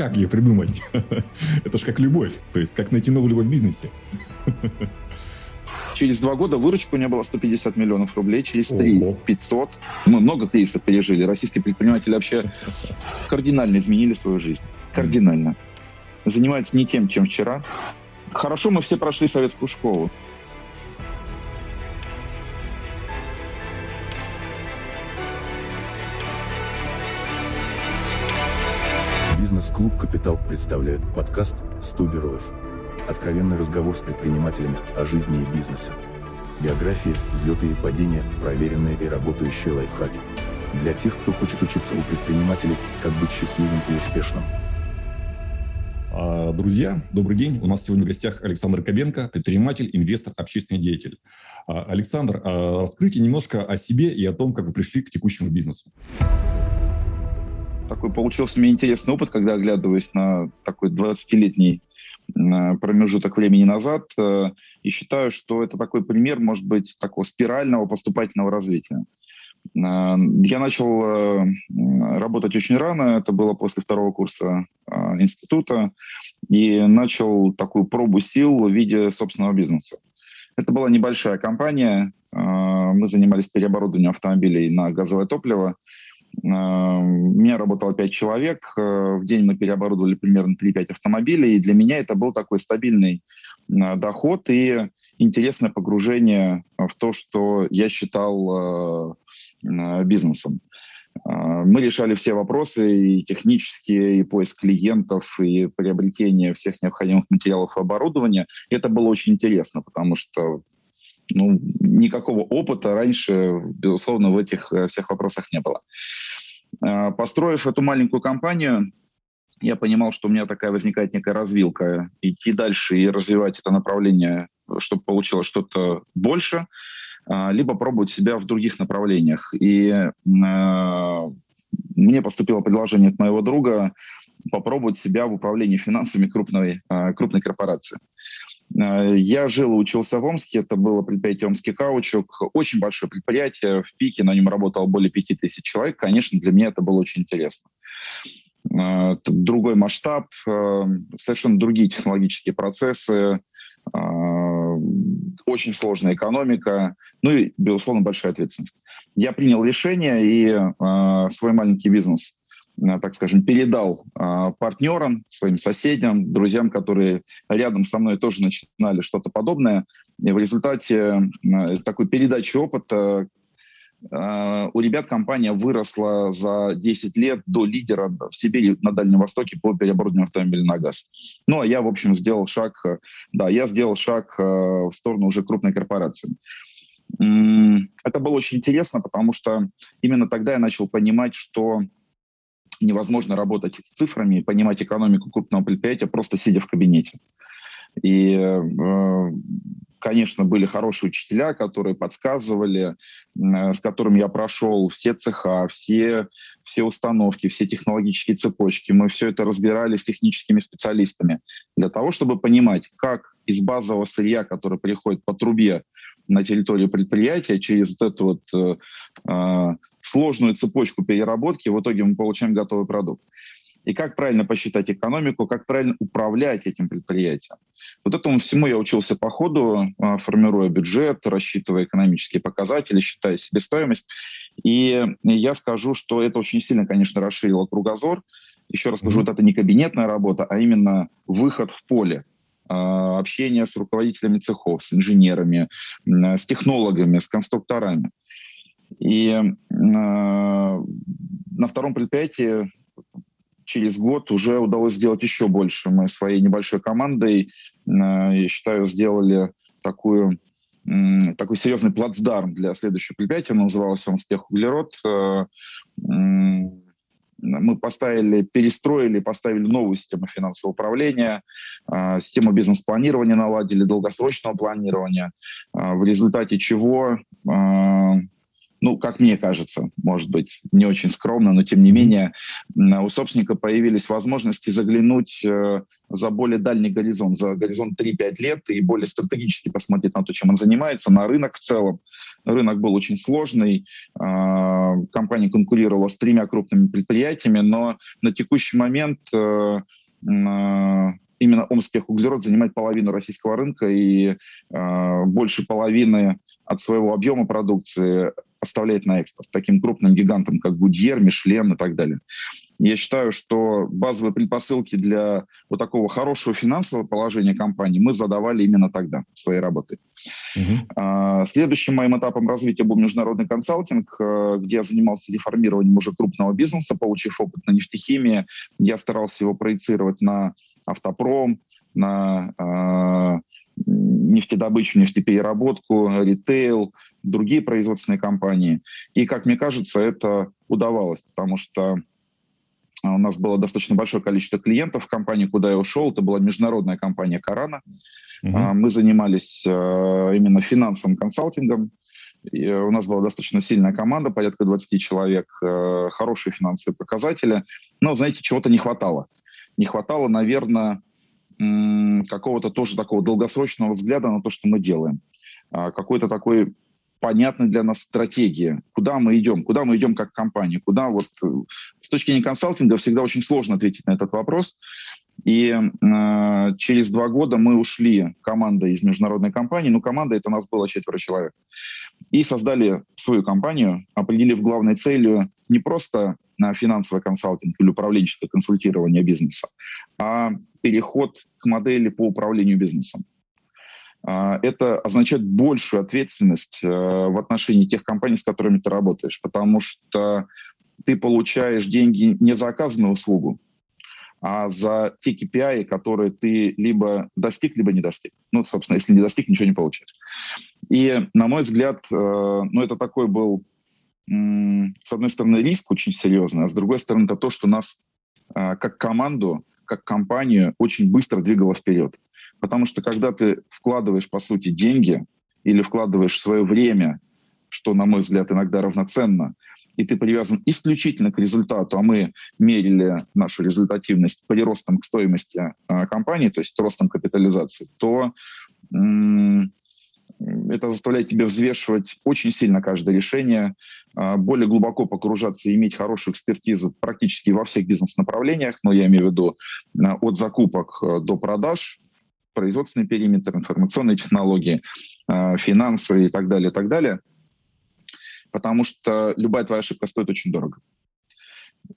как ее придумать? Это же как любовь, то есть как найти новую любовь в бизнесе. Через два года выручка у меня была 150 миллионов рублей, через три — 500. Мы много кризисов пережили. Российские предприниматели вообще кардинально изменили свою жизнь. Кардинально. Занимаются не тем, чем вчера. Хорошо, мы все прошли советскую школу. «Капитал» представляет подкаст «Стуберов». Откровенный разговор с предпринимателями о жизни и бизнесе. Биографии, взлеты и падения, проверенные и работающие лайфхаки. Для тех, кто хочет учиться у предпринимателей, как быть счастливым и успешным. А, друзья, добрый день. У нас сегодня в гостях Александр Кобенко, предприниматель, инвестор, общественный деятель. А, Александр, а, расскажите немножко о себе и о том, как вы пришли к текущему бизнесу такой получился меня интересный опыт, когда оглядываюсь на такой 20-летний промежуток времени назад э, и считаю, что это такой пример, может быть, такого спирального поступательного развития. Э, я начал э, работать очень рано, это было после второго курса института, и начал такую пробу сил в виде собственного бизнеса. Это была небольшая компания, мы занимались переоборудованием автомобилей на газовое топливо, у меня работало 5 человек. Э, в день мы переоборудовали примерно 3-5 автомобилей. И для меня это был такой стабильный э, доход и интересное погружение в то, что я считал э, бизнесом. Мы решали все вопросы, и технические, и поиск клиентов, и приобретение всех необходимых материалов и оборудования. Это было очень интересно, потому что ну, никакого опыта раньше, безусловно, в этих э, всех вопросах не было. Э, построив эту маленькую компанию, я понимал, что у меня такая возникает некая развилка, идти дальше и развивать это направление, чтобы получилось что-то больше, э, либо пробовать себя в других направлениях. И мне поступило предложение от моего друга попробовать себя в управлении финансами крупной, крупной корпорации. Э, я жил и учился в Омске, это было предприятие «Омский каучук», очень большое предприятие, в пике на нем работало более 5000 человек, конечно, для меня это было очень интересно. Э, другой масштаб, э, совершенно другие технологические процессы, очень сложная экономика, ну и, безусловно, большая ответственность. Я принял решение и свой маленький бизнес так скажем, передал э, партнерам, своим соседям, друзьям, которые рядом со мной тоже начинали что-то подобное. И в результате э, такой передачи опыта у ребят компания выросла за 10 лет до лидера в Сибири на Дальнем Востоке по переоборудованию автомобиля на газ. Ну, а я, в общем, сделал шаг, да, я сделал шаг в сторону уже крупной корпорации. Это было очень интересно, потому что именно тогда я начал понимать, что невозможно работать с цифрами и понимать экономику крупного предприятия, просто сидя в кабинете. И, э, конечно, были хорошие учителя, которые подсказывали, э, с которыми я прошел все цеха, все, все установки, все технологические цепочки. Мы все это разбирали с техническими специалистами для того, чтобы понимать, как из базового сырья, который приходит по трубе на территорию предприятия, через вот эту вот э, сложную цепочку переработки, в итоге мы получаем готовый продукт. И как правильно посчитать экономику, как правильно управлять этим предприятием. Вот этому всему я учился по ходу, э, формируя бюджет, рассчитывая экономические показатели, считая себестоимость. И я скажу, что это очень сильно, конечно, расширило кругозор. Еще раз скажу, mm-hmm. вот это не кабинетная работа, а именно выход в поле. А, общение с руководителями цехов, с инженерами, с технологами, с конструкторами. И а, на втором предприятии через год уже удалось сделать еще больше. Мы своей небольшой командой, а, я считаю, сделали такую такой серьезный плацдарм для следующего предприятия. Оно называлось он «Успех углерод» мы поставили, перестроили, поставили новую систему финансового управления, а, систему бизнес-планирования наладили, долгосрочного планирования, а, в результате чего а, ну, как мне кажется, может быть, не очень скромно, но тем не менее, у собственника появились возможности заглянуть э, за более дальний горизонт, за горизонт 3-5 лет и более стратегически посмотреть на то, чем он занимается, на рынок в целом. Рынок был очень сложный, э, компания конкурировала с тремя крупными предприятиями, но на текущий момент э, именно Омский углерод занимает половину российского рынка и э, больше половины от своего объема продукции оставляет на экспорт таким крупным гигантам, как Гудьер, Мишлен и так далее. Я считаю, что базовые предпосылки для вот такого хорошего финансового положения компании мы задавали именно тогда, своей работой. Uh-huh. Следующим моим этапом развития был международный консалтинг, э, где я занимался реформированием уже крупного бизнеса, получив опыт на нефтехимии. Я старался его проецировать на автопром, на э, нефтедобычу, нефтепереработку, ритейл, другие производственные компании. И, как мне кажется, это удавалось, потому что у нас было достаточно большое количество клиентов в компании, куда я ушел. Это была международная компания «Карана». Угу. Мы занимались э, именно финансовым консалтингом. И у нас была достаточно сильная команда, порядка 20 человек, э, хорошие финансовые показатели. Но, знаете, чего-то не хватало. Не хватало, наверное, какого-то тоже такого долгосрочного взгляда на то, что мы делаем. А, какой-то такой понятной для нас стратегии, куда мы идем, куда мы идем как компания, куда вот э, с точки зрения консалтинга всегда очень сложно ответить на этот вопрос. И э, через два года мы ушли командой из международной компании, ну команда это у нас было четверо человек, и создали свою компанию, определив главной целью не просто на финансовый консалтинг или управленческое консультирование бизнеса, а переход к модели по управлению бизнесом. А, это означает большую ответственность э, в отношении тех компаний, с которыми ты работаешь, потому что ты получаешь деньги не за оказанную услугу, а за те KPI, которые ты либо достиг, либо не достиг. Ну, собственно, если не достиг, ничего не получаешь. И, на мой взгляд, э, ну, это такой был, с одной стороны, риск очень серьезный, а с другой стороны, это то, что нас э, как команду, как компанию очень быстро двигало вперед. Потому что когда ты вкладываешь, по сути, деньги или вкладываешь свое время, что, на мой взгляд, иногда равноценно, и ты привязан исключительно к результату, а мы мерили нашу результативность приростом к стоимости э, компании, то есть ростом капитализации, то это заставляет тебя взвешивать очень сильно каждое решение, э, более глубоко погружаться и иметь хорошую экспертизу практически во всех бизнес-направлениях, но я имею в виду э, от закупок э, до продаж, производственный периметр, информационные технологии, э, финансы и так далее, и так далее. Потому что любая твоя ошибка стоит очень дорого.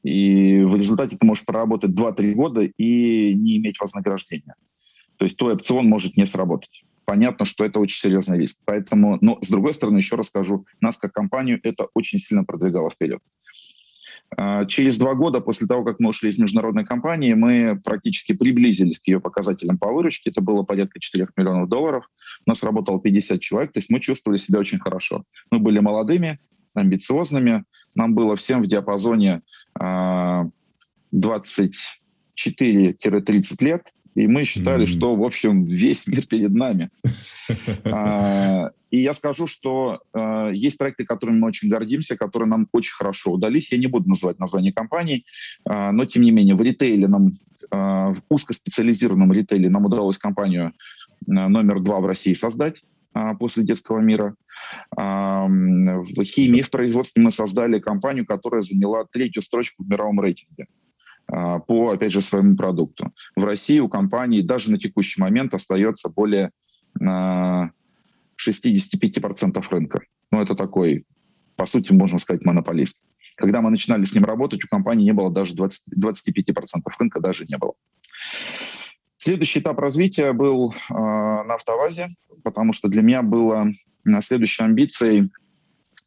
И в результате ты можешь проработать 2-3 года и не иметь вознаграждения. То есть твой опцион может не сработать. Понятно, что это очень серьезный риск. Поэтому, но с другой стороны, еще раз скажу, нас как компанию это очень сильно продвигало вперед. А, через два года после того, как мы ушли из международной компании, мы практически приблизились к ее показателям по выручке. Это было порядка 4 миллионов долларов. У нас работало 50 человек, то есть мы чувствовали себя очень хорошо. Мы были молодыми, амбициозными. Нам было всем в диапазоне 24-30 а, лет. И мы считали, mm-hmm. что, в общем, весь мир перед нами. А, и я скажу, что э, есть проекты, которыми мы очень гордимся, которые нам очень хорошо удались. Я не буду называть название компаний, э, но тем не менее в ритейле нам, в узкоспециализированном ритейле нам удалось компанию номер два в России создать после детского мира. В химии, в производстве мы создали компанию, которая заняла третью строчку в мировом рейтинге по, опять же, своему продукту. В России у компании даже на текущий момент остается более 65% рынка. Ну, это такой, по сути, можно сказать, монополист. Когда мы начинали с ним работать, у компании не было даже 20, 25% рынка, даже не было. Следующий этап развития был э, на автовазе, потому что для меня было на следующей амбицией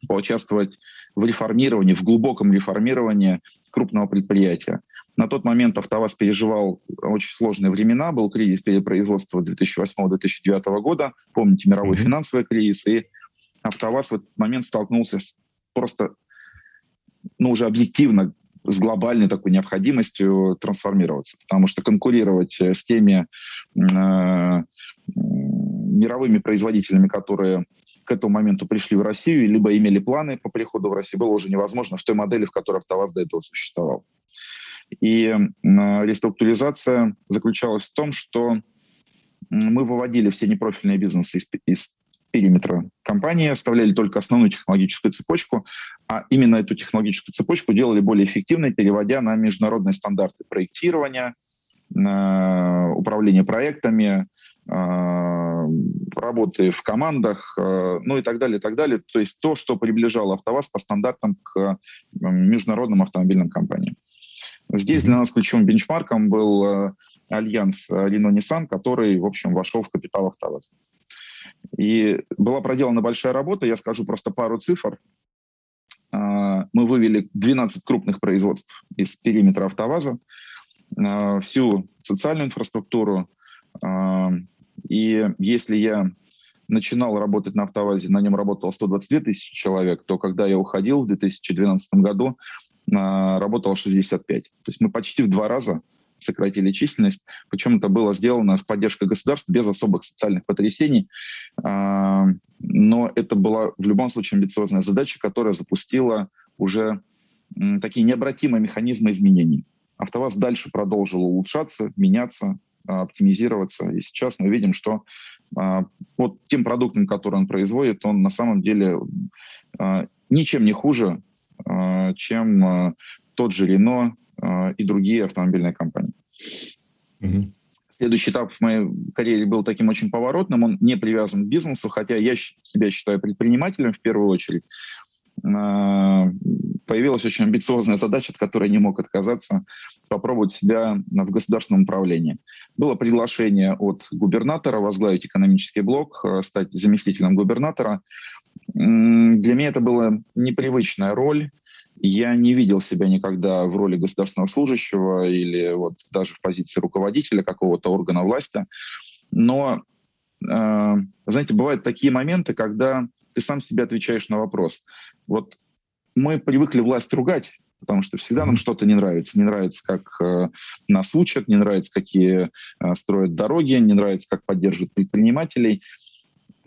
поучаствовать в реформировании, в глубоком реформировании крупного предприятия. На тот момент АвтоВАЗ переживал очень сложные времена, был кризис перепроизводства 2008-2009 года, помните мировой mm-hmm. финансовый кризис, и АвтоВАЗ в этот момент столкнулся с просто, ну, уже объективно с глобальной такой необходимостью трансформироваться, потому что конкурировать с теми э, мировыми производителями, которые к этому моменту пришли в Россию, либо имели планы по приходу в Россию, было уже невозможно в той модели, в которой АвтоВАЗ до этого существовал. И реструктуризация заключалась в том, что мы выводили все непрофильные бизнесы из, из периметра компании, оставляли только основную технологическую цепочку, а именно эту технологическую цепочку делали более эффективной, переводя на международные стандарты проектирования, управления проектами, а, работы в командах, а, ну и так далее, и так далее. То есть то, что приближало АвтоВАЗ по стандартам к международным автомобильным компаниям. Здесь для нас ключевым бенчмарком был э, альянс Renault-Nissan, который, в общем, вошел в капитал АвтоВАЗа. И была проделана большая работа, я скажу просто пару цифр. А, мы вывели 12 крупных производств из периметра АвтоВАЗа, всю социальную инфраструктуру. И если я начинал работать на АвтоВАЗе, на нем работало 122 тысячи человек, то когда я уходил в 2012 году, работало 65. То есть мы почти в два раза сократили численность. Причем это было сделано с поддержкой государства, без особых социальных потрясений. А, но это была в любом случае амбициозная задача, которая запустила уже такие необратимые механизмы изменений. АвтоВАЗ дальше продолжил улучшаться, меняться, а, оптимизироваться. И сейчас мы видим, что а, под тем продуктом, который он производит, он на самом деле ничем не хуже чем э, тот же Рено э, и другие автомобильные компании. Угу. Следующий этап в моей карьере был таким очень поворотным. Он не привязан к бизнесу, хотя я себя считаю предпринимателем в первую очередь. Появилась очень амбициозная задача, от которой не мог отказаться, попробовать себя в государственном управлении. Было приглашение от губернатора возглавить экономический блок, стать заместителем губернатора. Для меня это была непривычная роль. Я не видел себя никогда в роли государственного служащего или вот даже в позиции руководителя какого-то органа власти. Но, э, знаете, бывают такие моменты, когда ты сам себе отвечаешь на вопрос. Вот мы привыкли власть ругать, потому что всегда нам что-то не нравится. Не нравится, как э, нас учат, не нравится, какие э, строят дороги, не нравится, как поддерживают предпринимателей –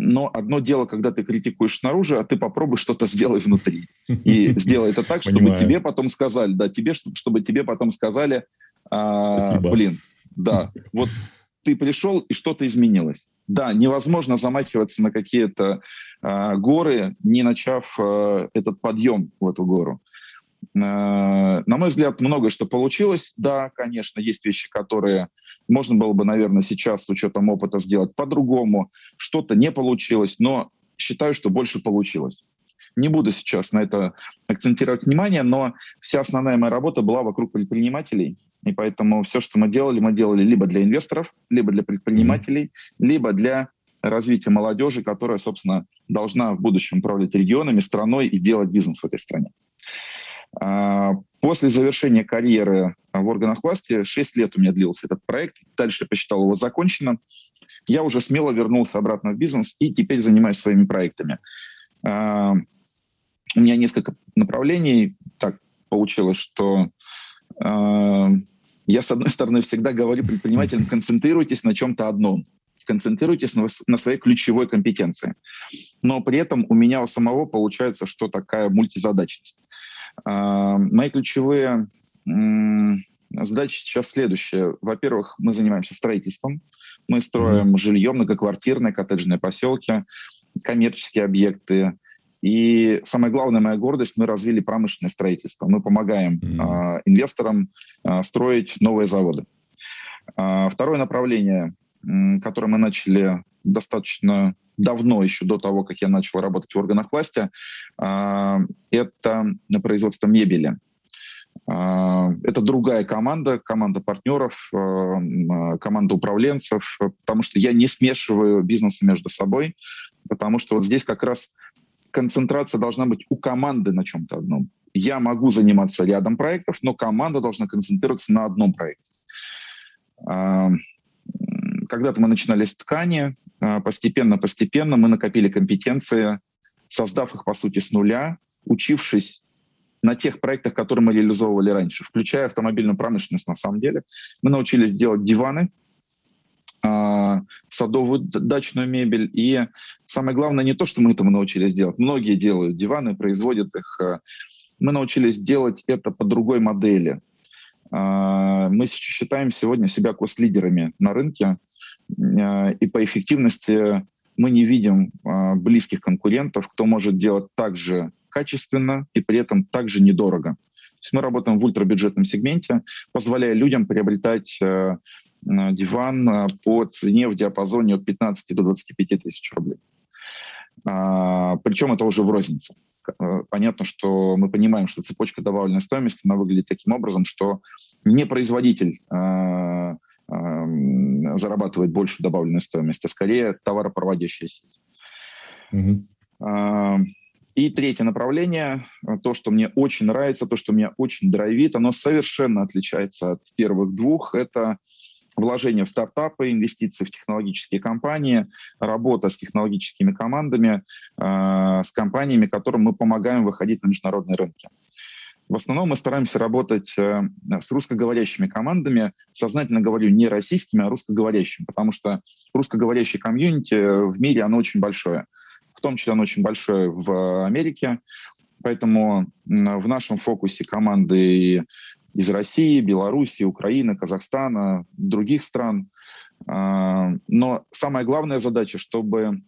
но одно дело, когда ты критикуешь снаружи, а ты попробуй что-то сделай внутри. И сделай это так, чтобы тебе потом сказали, да, тебе, чтобы тебе потом сказали, а, блин, да, вот ты пришел, и что-то изменилось. Да, невозможно замахиваться на какие-то а, горы, не начав а, этот подъем в эту гору. Э, на мой взгляд, многое что получилось. Да, конечно, есть вещи, которые можно было бы, наверное, сейчас с учетом опыта сделать по-другому. Что-то не получилось, но считаю, что больше получилось. Не буду сейчас на это акцентировать внимание, но вся основная моя работа была вокруг предпринимателей. И поэтому все, что мы делали, мы делали либо для инвесторов, либо для предпринимателей, либо для развития молодежи, которая, собственно, должна в будущем управлять регионами, страной и делать бизнес в этой стране. А, после завершения карьеры в органах власти, 6 лет у меня длился этот проект, дальше я посчитал его законченным, я уже смело вернулся обратно в бизнес и теперь занимаюсь своими проектами. А, у меня несколько направлений. Так получилось, что я, с одной стороны, всегда говорю предпринимателям, концентрируйтесь на чем-то одном концентрируйтесь на, на своей ключевой компетенции. Но при этом у меня у самого получается, что такая мультизадачность. Мои ключевые задачи сейчас следующие. Во-первых, мы занимаемся строительством. Мы строим жилье, многоквартирные коттеджные поселки, коммерческие объекты. И самая главная моя гордость, мы развили промышленное строительство. Мы помогаем mm-hmm. э, инвесторам э, строить новые заводы. Э, второе направление, э, которое мы начали достаточно давно, еще до того, как я начал работать в органах власти, а, это производство мебели. Это другая команда, команда партнеров, команда управленцев, потому что я не смешиваю бизнесы между собой, потому что вот здесь как раз концентрация должна быть у команды на чем-то одном. Я могу заниматься рядом проектов, но команда должна концентрироваться на одном проекте. Когда-то мы начинали с ткани, постепенно-постепенно мы накопили компетенции, создав их, по сути, с нуля, учившись на тех проектах, которые мы реализовывали раньше, включая автомобильную промышленность на самом деле. Мы научились делать диваны, а, садовую дачную мебель. И самое главное не то, что мы этому научились делать. Многие делают диваны, производят их. Мы научились делать это по другой модели. Мы считаем сегодня себя кост-лидерами на рынке. И по эффективности мы не видим близких конкурентов, кто может делать так же качественно и при этом также недорого. То есть мы работаем в ультрабюджетном сегменте, позволяя людям приобретать э, э, диван э, по цене в диапазоне от 15 до 25 тысяч рублей. А, причем это уже в рознице. Понятно, что мы понимаем, что цепочка добавленной стоимости она выглядит таким образом, что не производитель зарабатывает больше добавленной стоимости, а скорее товаропроводящая сеть. Угу. И третье направление, э, то, что мне очень нравится, то, что меня очень драйвит, оно совершенно отличается от первых двух. Это вложение в стартапы, инвестиции в технологические компании, работа с технологическими командами, э, с компаниями, которым мы помогаем выходить на международные рынки. В основном мы стараемся работать э, с русскоговорящими командами. Сознательно говорю не российскими, а русскоговорящими, потому что русскоговорящее комьюнити в мире, оно очень большое в том числе он очень большой в Америке. Поэтому в нашем фокусе команды из России, Беларуси, Украины, Казахстана, других стран. А, но самая главная задача, чтобы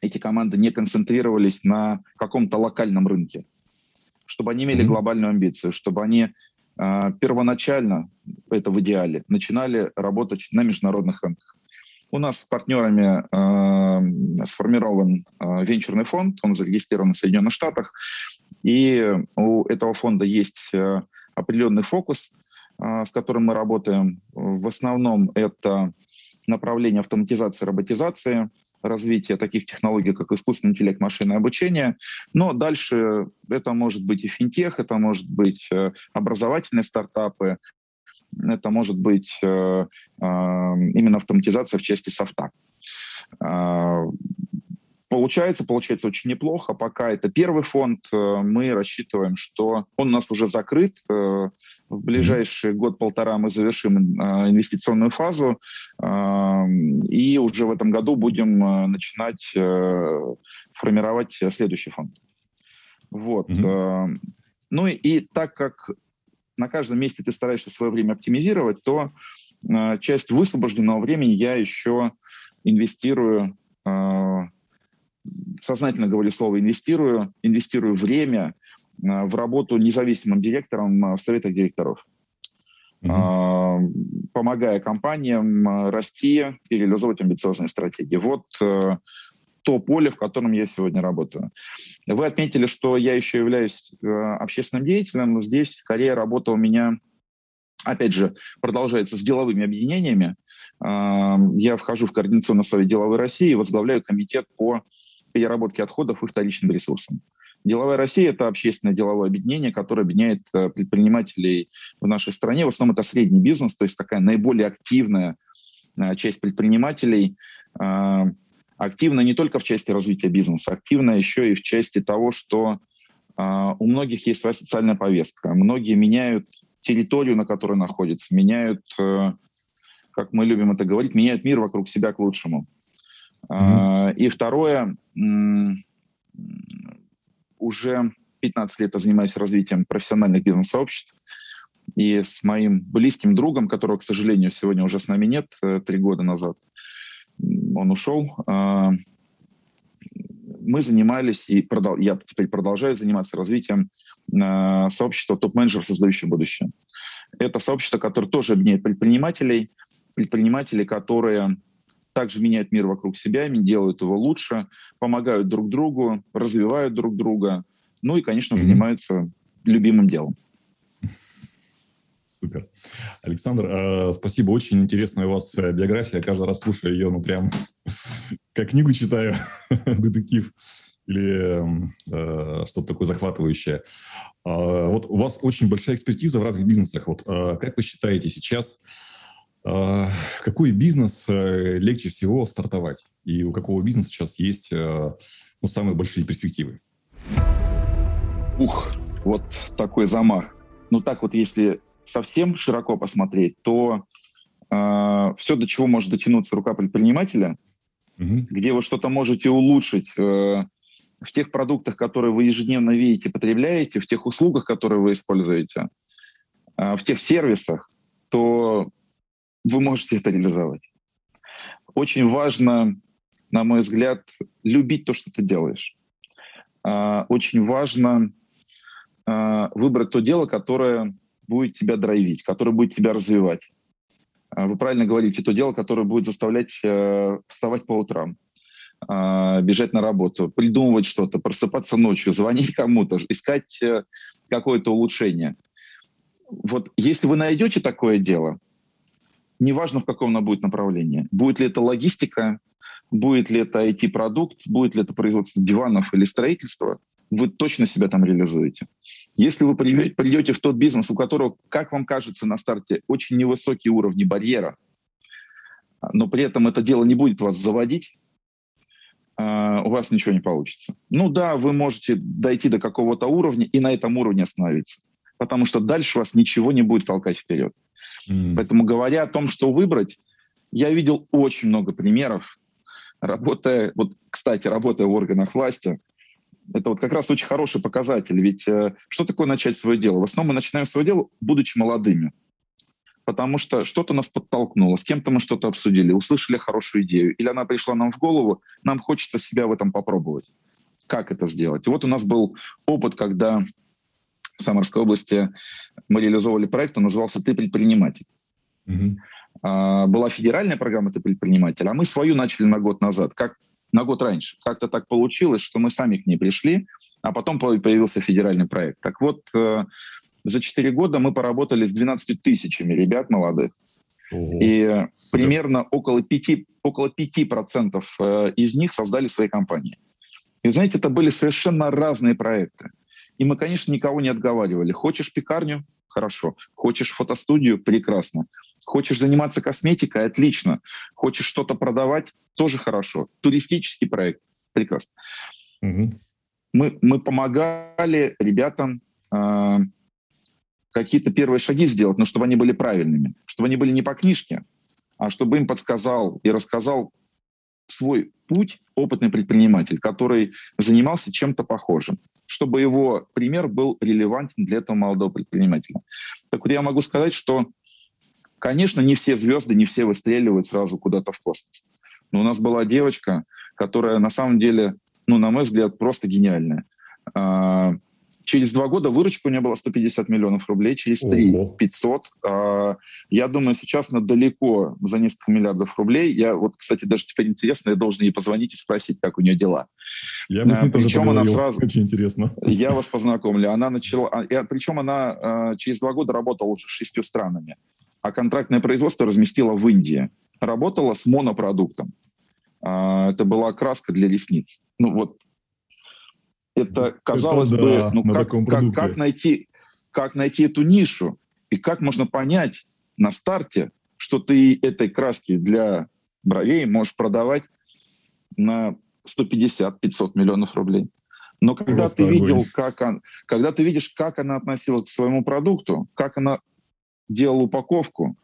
эти команды не концентрировались на каком-то локальном рынке, чтобы они имели глобальную амбицию, чтобы они а, первоначально, это в идеале, начинали работать на международных рынках. У нас с партнерами э, сформирован э, венчурный фонд, он зарегистрирован в Соединенных Штатах, и у этого фонда есть э, определенный фокус, э, с которым мы работаем. В основном это направление автоматизации, роботизации, развитие таких технологий, как искусственный интеллект, машинное обучение. Но дальше это может быть и финтех, это может быть э, образовательные стартапы, это может быть э, э, именно автоматизация в части софта. Э, получается, получается очень неплохо. Пока это первый фонд, мы рассчитываем, что он у нас уже закрыт. В ближайший год-полтора мы завершим инвестиционную фазу и уже в этом году будем начинать формировать следующий фонд. Вот. Mm-hmm. Ну и, и так как на каждом месте ты стараешься свое время оптимизировать, то э, часть высвобожденного времени я еще инвестирую, э, сознательно говорю слово инвестирую, инвестирую время э, в работу независимым директором э, в советах директоров. Mm-hmm. помогая компаниям э, расти и реализовывать амбициозные стратегии. Вот э, то поле, в котором я сегодня работаю. Вы отметили, что я еще являюсь э, общественным деятелем. Здесь скорее работа у меня, опять же, продолжается с деловыми объединениями. Э, я вхожу в Координационный совет деловой России и возглавляю комитет по переработке отходов и вторичным ресурсам. Деловая Россия – это общественное деловое объединение, которое объединяет э, предпринимателей в нашей стране. В основном это средний бизнес, то есть такая наиболее активная часть предпринимателей активно не только в части развития бизнеса, активно еще и в части того, что э, у многих есть своя социальная повестка. Многие меняют территорию, на которой находятся, меняют, э, как мы любим это говорить, меняют мир вокруг себя к лучшему. Mm-hmm. Э, и второе, э, уже 15 лет я занимаюсь развитием профессиональных бизнес-сообществ. И с моим близким другом, которого, к сожалению, сегодня уже с нами нет, э, три года назад, он ушел. А, мы занимались, и продол- я теперь продолжаю заниматься развитием а, сообщества топ-менеджеров, создающих будущее. Это сообщество, которое тоже объединяет предпринимателей, предпринимателей, которые также меняют мир вокруг себя, делают его лучше, помогают друг другу, развивают друг друга, ну и, конечно, mm-hmm. занимаются любимым делом. Супер. Александр, э, спасибо. Очень интересная у вас э, биография. Я каждый раз слушаю ее, ну, прям как книгу читаю, детектив или э, что-то такое захватывающее. А, вот у вас очень большая экспертиза в разных бизнесах. Вот как вы считаете сейчас, какой бизнес легче всего стартовать? И у какого бизнеса сейчас есть ну, самые большие перспективы? Ух, вот такой замах. Ну так вот, если совсем широко посмотреть, то э, все, до чего может дотянуться рука предпринимателя, угу. где вы что-то можете улучшить э, в тех продуктах, которые вы ежедневно видите, потребляете, в тех услугах, которые вы используете, э, в тех сервисах, то вы можете это реализовать. Очень важно, на мой взгляд, любить то, что ты делаешь. Э, очень важно э, выбрать то дело, которое будет тебя драйвить, которое будет тебя развивать. Э, вы правильно говорите, то дело, которое будет заставлять вставать по утрам, бежать на работу, придумывать что-то, просыпаться ночью, звонить кому-то, искать какое-то улучшение. Вот если вы найдете такое дело, неважно в каком оно будет направлении, будет ли это логистика, будет ли это IT-продукт, будет ли это производство диванов или строительство, вы точно себя там реализуете. Если вы придете в тот бизнес, у которого, как вам кажется на старте, очень невысокие уровни барьера, но при этом это дело не будет вас заводить, а, у вас ничего не получится. Ну да, вы можете дойти до какого-то уровня и на этом уровне остановиться, потому что дальше вас ничего не будет толкать вперед. Mm. Поэтому говоря о том, что выбрать, я видел очень много примеров, работая, вот, кстати, работая в органах власти, это вот как раз очень хороший показатель. Ведь э, что такое начать свое дело? В основном мы начинаем свое дело, будучи молодыми. Потому что что-то нас подтолкнуло, с кем-то мы что-то обсудили, услышали хорошую идею, или она пришла нам в голову, нам хочется себя в этом попробовать. Как это сделать? И вот у нас был опыт, когда в Самарской области мы реализовывали проект, он назывался «Ты предприниматель». Угу. А, была федеральная программа «Ты предприниматель», а мы свою начали на год назад, как на год раньше. Как-то так получилось, что мы сами к ней пришли, а потом появился федеральный проект. Так вот, э, за 4 года мы поработали с 12 тысячами ребят молодых. Ого, и супер. примерно около 5, около 5% э, из них создали свои компании. И знаете, это были совершенно разные проекты. И мы, конечно, никого не отговаривали. Хочешь пекарню? Хорошо. Хочешь фотостудию? Прекрасно. Хочешь заниматься косметикой? Отлично. Хочешь что-то продавать? Тоже хорошо. Туристический проект? Прекрасно. Угу. Мы, мы помогали ребятам э, какие-то первые шаги сделать, но чтобы они были правильными, чтобы они были не по книжке, а чтобы им подсказал и рассказал свой путь опытный предприниматель, который занимался чем-то похожим, чтобы его пример был релевантен для этого молодого предпринимателя. Так вот я могу сказать, что Конечно, не все звезды, не все выстреливают сразу куда-то в космос. Но у нас была девочка, которая на самом деле, ну, на мой взгляд, просто гениальная. А, через два года выручка у нее была 150 миллионов рублей, через три — 500. А, я думаю, сейчас она далеко за несколько миллиардов рублей. Я вот, кстати, даже теперь интересно, я должен ей позвонить и спросить, как у нее дела. Я бы с ней а, тоже причем она сразу, Очень интересно. Я вас познакомлю. Она начала... Причем она через два года работала уже с шестью странами а контрактное производство разместила в Индии. Работала с монопродуктом. А, это была краска для ресниц. Ну вот, это казалось это, бы, да, ну как, как, как, найти, как найти эту нишу и как можно понять на старте, что ты этой краски для бровей можешь продавать на 150-500 миллионов рублей. Но когда Просто ты огонь. видел, как он, когда ты видишь, как она относилась к своему продукту, как она делал упаковку,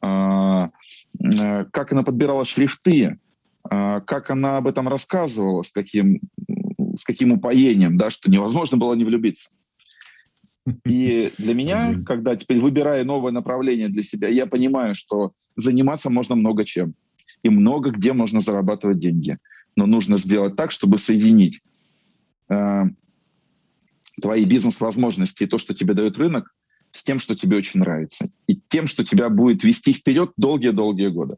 а, э, как она подбирала шрифты, а, как она об этом рассказывала, с каким, с каким упоением, да, что невозможно было не влюбиться. И для меня, когда теперь выбираю новое направление для себя, я понимаю, что заниматься можно много чем. И много где можно зарабатывать деньги. Но нужно сделать так, чтобы соединить э, твои бизнес-возможности и то, что тебе дает рынок, с тем, что тебе очень нравится, и тем, что тебя будет вести вперед долгие-долгие годы.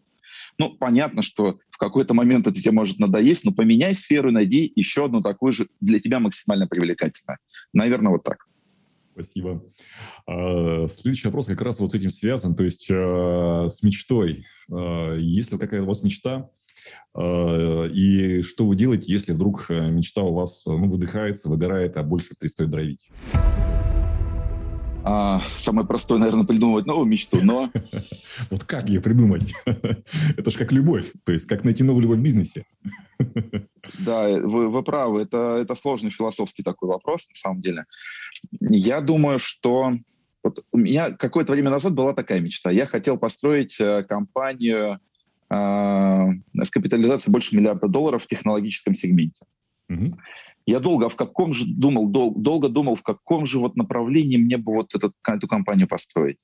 Ну, понятно, что в какой-то момент это тебе может надоесть, но поменяй сферу, найди еще одну такую же для тебя максимально привлекательную. Наверное, вот так. Спасибо. А, следующий вопрос как раз вот с этим связан, то есть э, с мечтой. Э, есть ли какая-то у вас мечта, э, и что вы делаете, если вдруг мечта у вас ну, выдыхается, выгорает, а больше перестает дровить? А, самое простое, наверное, придумывать новую мечту, но... Вот как ее придумать? Это же как любовь, то есть как найти новую любовь в бизнесе. Да, вы, вы правы, это, это сложный философский такой вопрос, на самом деле. Я думаю, что Вот у меня какое-то время назад была такая мечта. Я хотел построить э, компанию э, с капитализацией больше миллиарда долларов в технологическом сегменте. Угу. Я долго в каком же думал, дол, долго думал, в каком же вот направлении мне бы вот этот, эту компанию построить.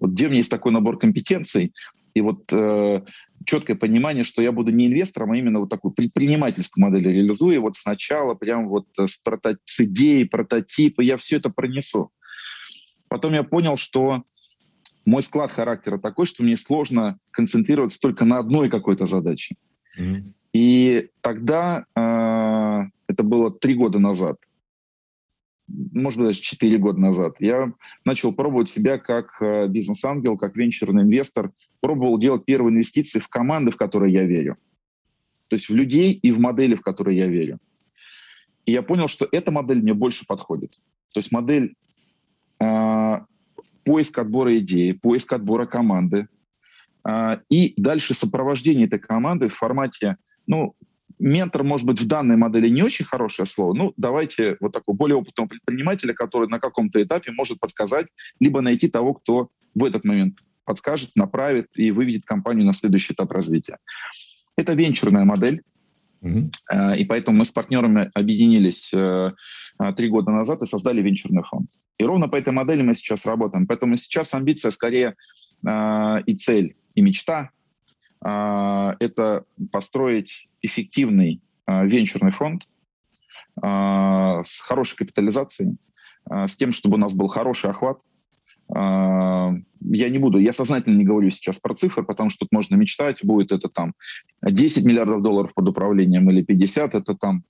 Вот где у меня есть такой набор компетенций, и вот э, четкое понимание, что я буду не инвестором, а именно вот такую предпринимательскую модель реализую. И вот сначала прям вот э, с, прото- с идеей, прототипа я все это пронесу. Потом я понял, что мой склад характера такой, что мне сложно концентрироваться только на одной какой-то задаче. Mm-hmm. И тогда, э, это было три года назад, может быть, даже 4 года назад, я начал пробовать себя как э, бизнес-ангел, как венчурный инвестор, пробовал делать первые инвестиции в команды, в которые я верю. То есть в людей и в модели, в которые я верю. И я понял, что эта модель мне больше подходит. То есть модель э, поиска отбора идеи, поиска отбора команды, э, и дальше сопровождение этой команды в формате, ну, ментор, может быть, в данной модели не очень хорошее слово. Ну, давайте вот такого более опытного предпринимателя, который на каком-то этапе может подсказать, либо найти того, кто в этот момент подскажет, направит и выведет компанию на следующий этап развития. Это венчурная модель, mm-hmm. и поэтому мы с партнерами объединились э, э, три года назад и создали венчурный фонд. И ровно по этой модели мы сейчас работаем. Поэтому сейчас амбиция скорее и цель, и мечта – это построить эффективный э, венчурный фонд э, с хорошей капитализацией, э, с тем, чтобы у нас был хороший охват. Я не буду, я сознательно не говорю сейчас про цифры, потому что тут можно мечтать, будет это там 10 миллиардов долларов под управлением или 50, это там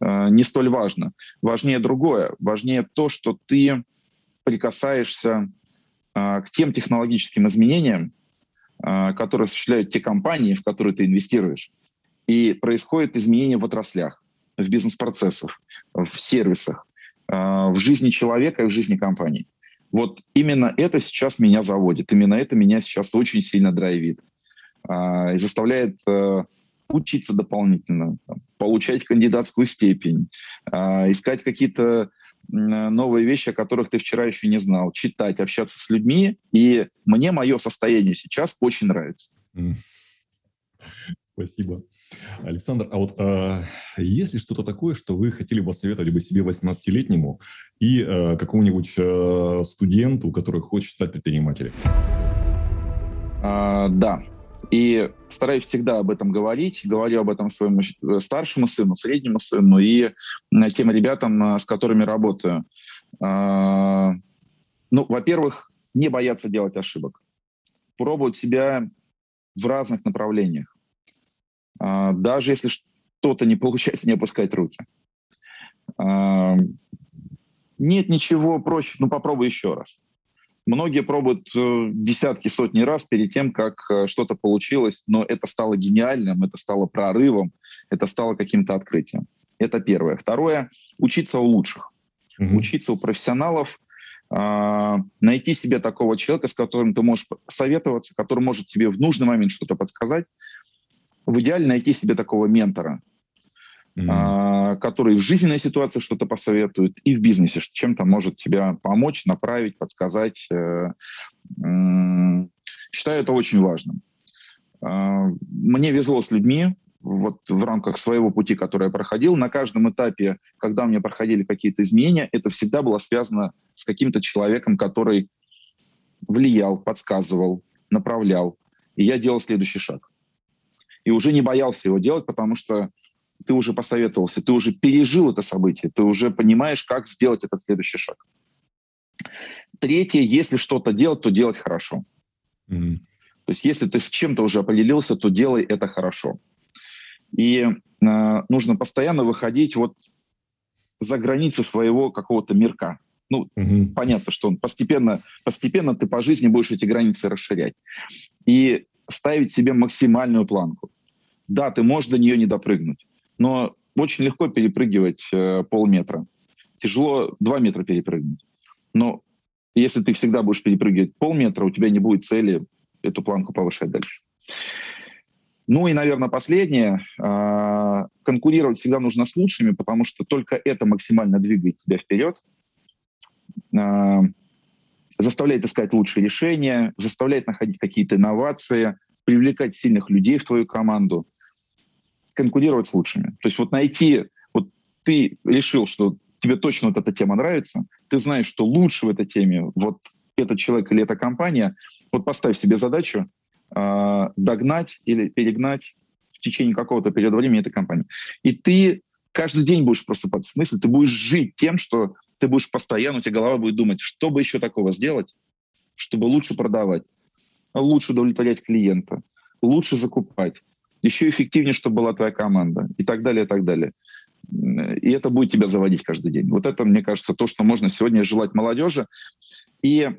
не столь важно. Важнее другое, важнее то, что ты прикасаешься к тем технологическим изменениям, которые осуществляют те компании, в которые ты инвестируешь. И происходит изменение в отраслях, в бизнес-процессах, в сервисах, а, в жизни человека и в жизни компании. Вот именно это сейчас меня заводит, именно это меня сейчас очень сильно драйвит а, и заставляет э, учиться дополнительно, получать кандидатскую степень, а, искать какие-то новые вещи, о которых ты вчера еще не знал, читать, общаться с людьми. И мне мое состояние сейчас очень нравится. Спасибо. Александр, а вот а, есть ли что-то такое, что вы хотели бы советовать бы себе 18-летнему и а, какому-нибудь а, студенту, который хочет стать предпринимателем? А, да. И стараюсь всегда об этом говорить. Говорю об этом своему э, старшему сыну, среднему сыну и тем ребятам, с которыми работаю. А, ну, во-первых, не бояться делать ошибок. Пробовать себя в разных направлениях даже если что-то не получается, не опускать руки. А, нет ничего проще, ну попробуй еще раз. Многие пробуют э, десятки, сотни раз перед тем, как э, что-то получилось, но это стало гениальным, это стало прорывом, это стало каким-то открытием. Это первое. Второе — учиться у лучших. Mm-hmm. Учиться у профессионалов, а, найти себе такого человека, с которым ты можешь советоваться, который может тебе в нужный момент что-то подсказать, в идеале найти себе такого ментора, mm-hmm. который в жизненной ситуации что-то посоветует и в бизнесе чем-то может тебя помочь, направить, подсказать. Э, считаю это очень важным. А, мне везло с людьми, вот в рамках своего пути, который я проходил, на каждом этапе, когда у меня проходили какие-то изменения, это всегда было связано с каким-то человеком, который влиял, подсказывал, направлял. И я делал следующий шаг и уже не боялся его делать, потому что ты уже посоветовался, ты уже пережил это событие, ты уже понимаешь, как сделать этот следующий шаг. Третье, если что-то делать, то делать хорошо. Mm-hmm. То есть если ты с чем-то уже определился, то делай это хорошо. И э, нужно постоянно выходить вот за границы своего какого-то мирка. Ну, mm-hmm. понятно, что он постепенно, постепенно ты по жизни будешь эти границы расширять. И ставить себе максимальную планку. Да, ты можешь до нее не допрыгнуть, но очень легко перепрыгивать э, полметра. Тяжело два метра перепрыгнуть. Но если ты всегда будешь перепрыгивать полметра, у тебя не будет цели эту планку повышать дальше. Ну и, наверное, последнее. Э, конкурировать всегда нужно с лучшими, потому что только это максимально двигает тебя вперед. Э, заставляет искать лучшие решения, заставляет находить какие-то инновации, привлекать сильных людей в твою команду, конкурировать с лучшими. То есть вот найти, вот ты решил, что тебе точно вот эта тема нравится, ты знаешь, что лучше в этой теме вот этот человек или эта компания, вот поставь себе задачу э, догнать или перегнать в течение какого-то периода времени этой компании. И ты каждый день будешь просыпаться в смысле, ты будешь жить тем, что ты будешь постоянно, у тебя голова будет думать, что бы еще такого сделать, чтобы лучше продавать, лучше удовлетворять клиента, лучше закупать, еще эффективнее, чтобы была твоя команда и так далее, и так далее. И это будет тебя заводить каждый день. Вот это, мне кажется, то, что можно сегодня желать молодежи. И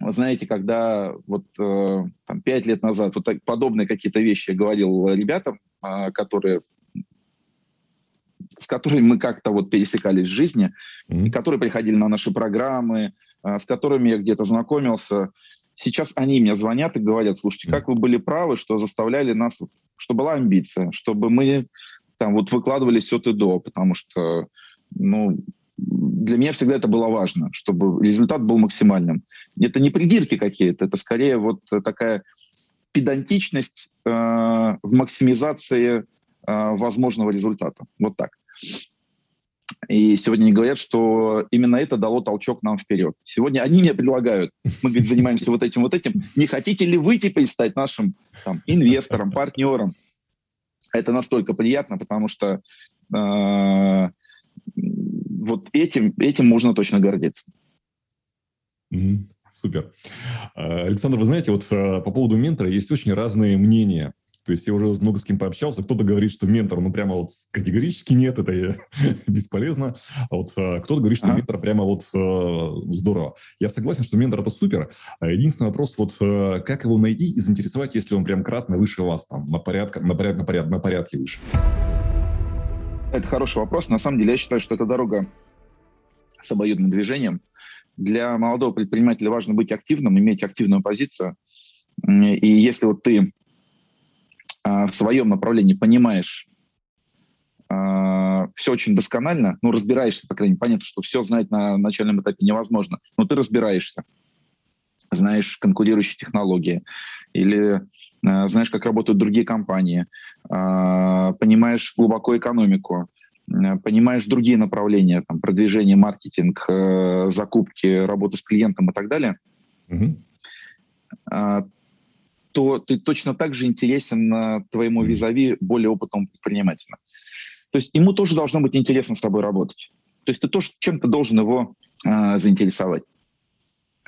вы знаете, когда вот э, там, пять лет назад вот так, подобные какие-то вещи я говорил ребятам, э, которые с которыми мы как-то вот пересекались в жизни, mm-hmm. и которые приходили на наши программы, э, с которыми я где-то знакомился. Сейчас они мне звонят и говорят, слушайте, как вы были правы, что заставляли нас, что была амбиция, чтобы мы там вот выкладывали все и до, потому что, ну, для меня всегда это было важно, чтобы результат был максимальным. Это не придирки какие-то, это скорее вот такая педантичность э, в максимизации э, возможного результата. Вот так. И сегодня они говорят, что именно это дало толчок нам вперед. Сегодня они мне предлагают, мы говорит, занимаемся вот этим, вот этим. Не хотите ли вы теперь стать нашим там, инвестором, партнером? Это настолько приятно, потому что э, вот этим, этим можно точно гордиться. Супер. Э, Александр, вы знаете, вот э, по поводу ментора есть очень разные мнения. То есть я уже много с кем пообщался. Кто-то говорит, что ментор, ну, прямо вот категорически нет, это бесполезно. А вот э, кто-то говорит, что ментор прямо вот здорово. Я согласен, что ментор – это супер. А единственный вопрос, вот как его найти и заинтересовать, если он прям кратно выше вас, там, на порядке, на порядке, на порядке, на порядке выше? Это хороший вопрос. На самом деле, я считаю, что это дорога с обоюдным движением. Для молодого предпринимателя важно быть активным, иметь активную позицию. И если вот ты в своем направлении понимаешь а, все очень досконально, ну, разбираешься, по крайней мере, понятно, что все знать на начальном этапе невозможно, но ты разбираешься, знаешь конкурирующие технологии или а, знаешь, как работают другие компании, понимаешь глубоко экономику, понимаешь другие направления, там, продвижение, маркетинг, э, закупки, работа с клиентом и так далее, угу. То ты точно так же интересен твоему визави более опытному предпринимателю. То есть ему тоже должно быть интересно с тобой работать. То есть ты тоже чем-то должен его э, заинтересовать.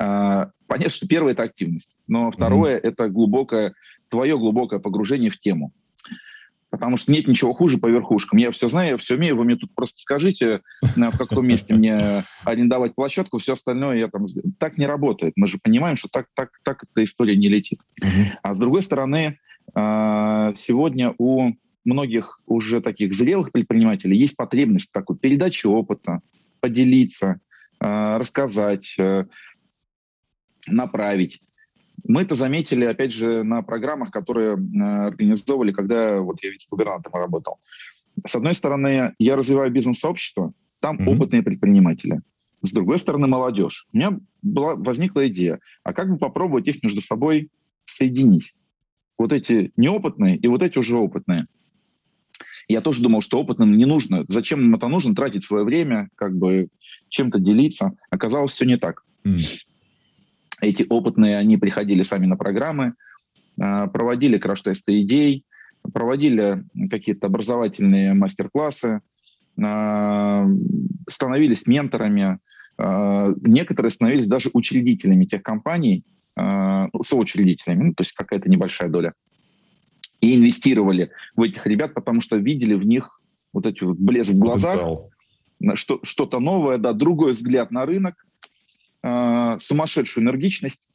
Э, понятно, что первое – это активность, но второе mm это глубокое, твое глубокое погружение в тему. Потому что нет ничего хуже по верхушкам. Я все знаю, я все умею, вы мне тут просто скажите, в каком месте мне арендовать площадку, все остальное я там... Так не работает. Мы же понимаем, что так, так, так эта история не летит. А с другой стороны, а, сегодня у многих уже таких зрелых предпринимателей есть потребность такой передачи опыта, поделиться, а, рассказать, э, направить. Мы это заметили, опять же, на программах, которые э, организовывали, когда вот я вице-губернатором работал. С одной стороны, я развиваю бизнес-сообщество, там mm-hmm. опытные предприниматели. С другой стороны, молодежь. У меня была, возникла идея, а как бы попробовать их между собой соединить? Вот эти неопытные и вот эти уже опытные. Я тоже думал, что опытным не нужно. Зачем им это нужно? Тратить свое время, как бы чем-то делиться. Оказалось, все не так. Mm. Эти опытные, они приходили сами на программы, а, проводили краш-тесты идей, проводили какие-то образовательные мастер-классы, а, становились менторами, а, некоторые становились даже учредителями тех компаний, соучредителями, ну, то есть какая-то небольшая доля, и инвестировали в этих ребят, потому что видели в них вот эти вот блеск в глазах, что, что-то новое, да, другой взгляд на рынок, э, сумасшедшую энергичность,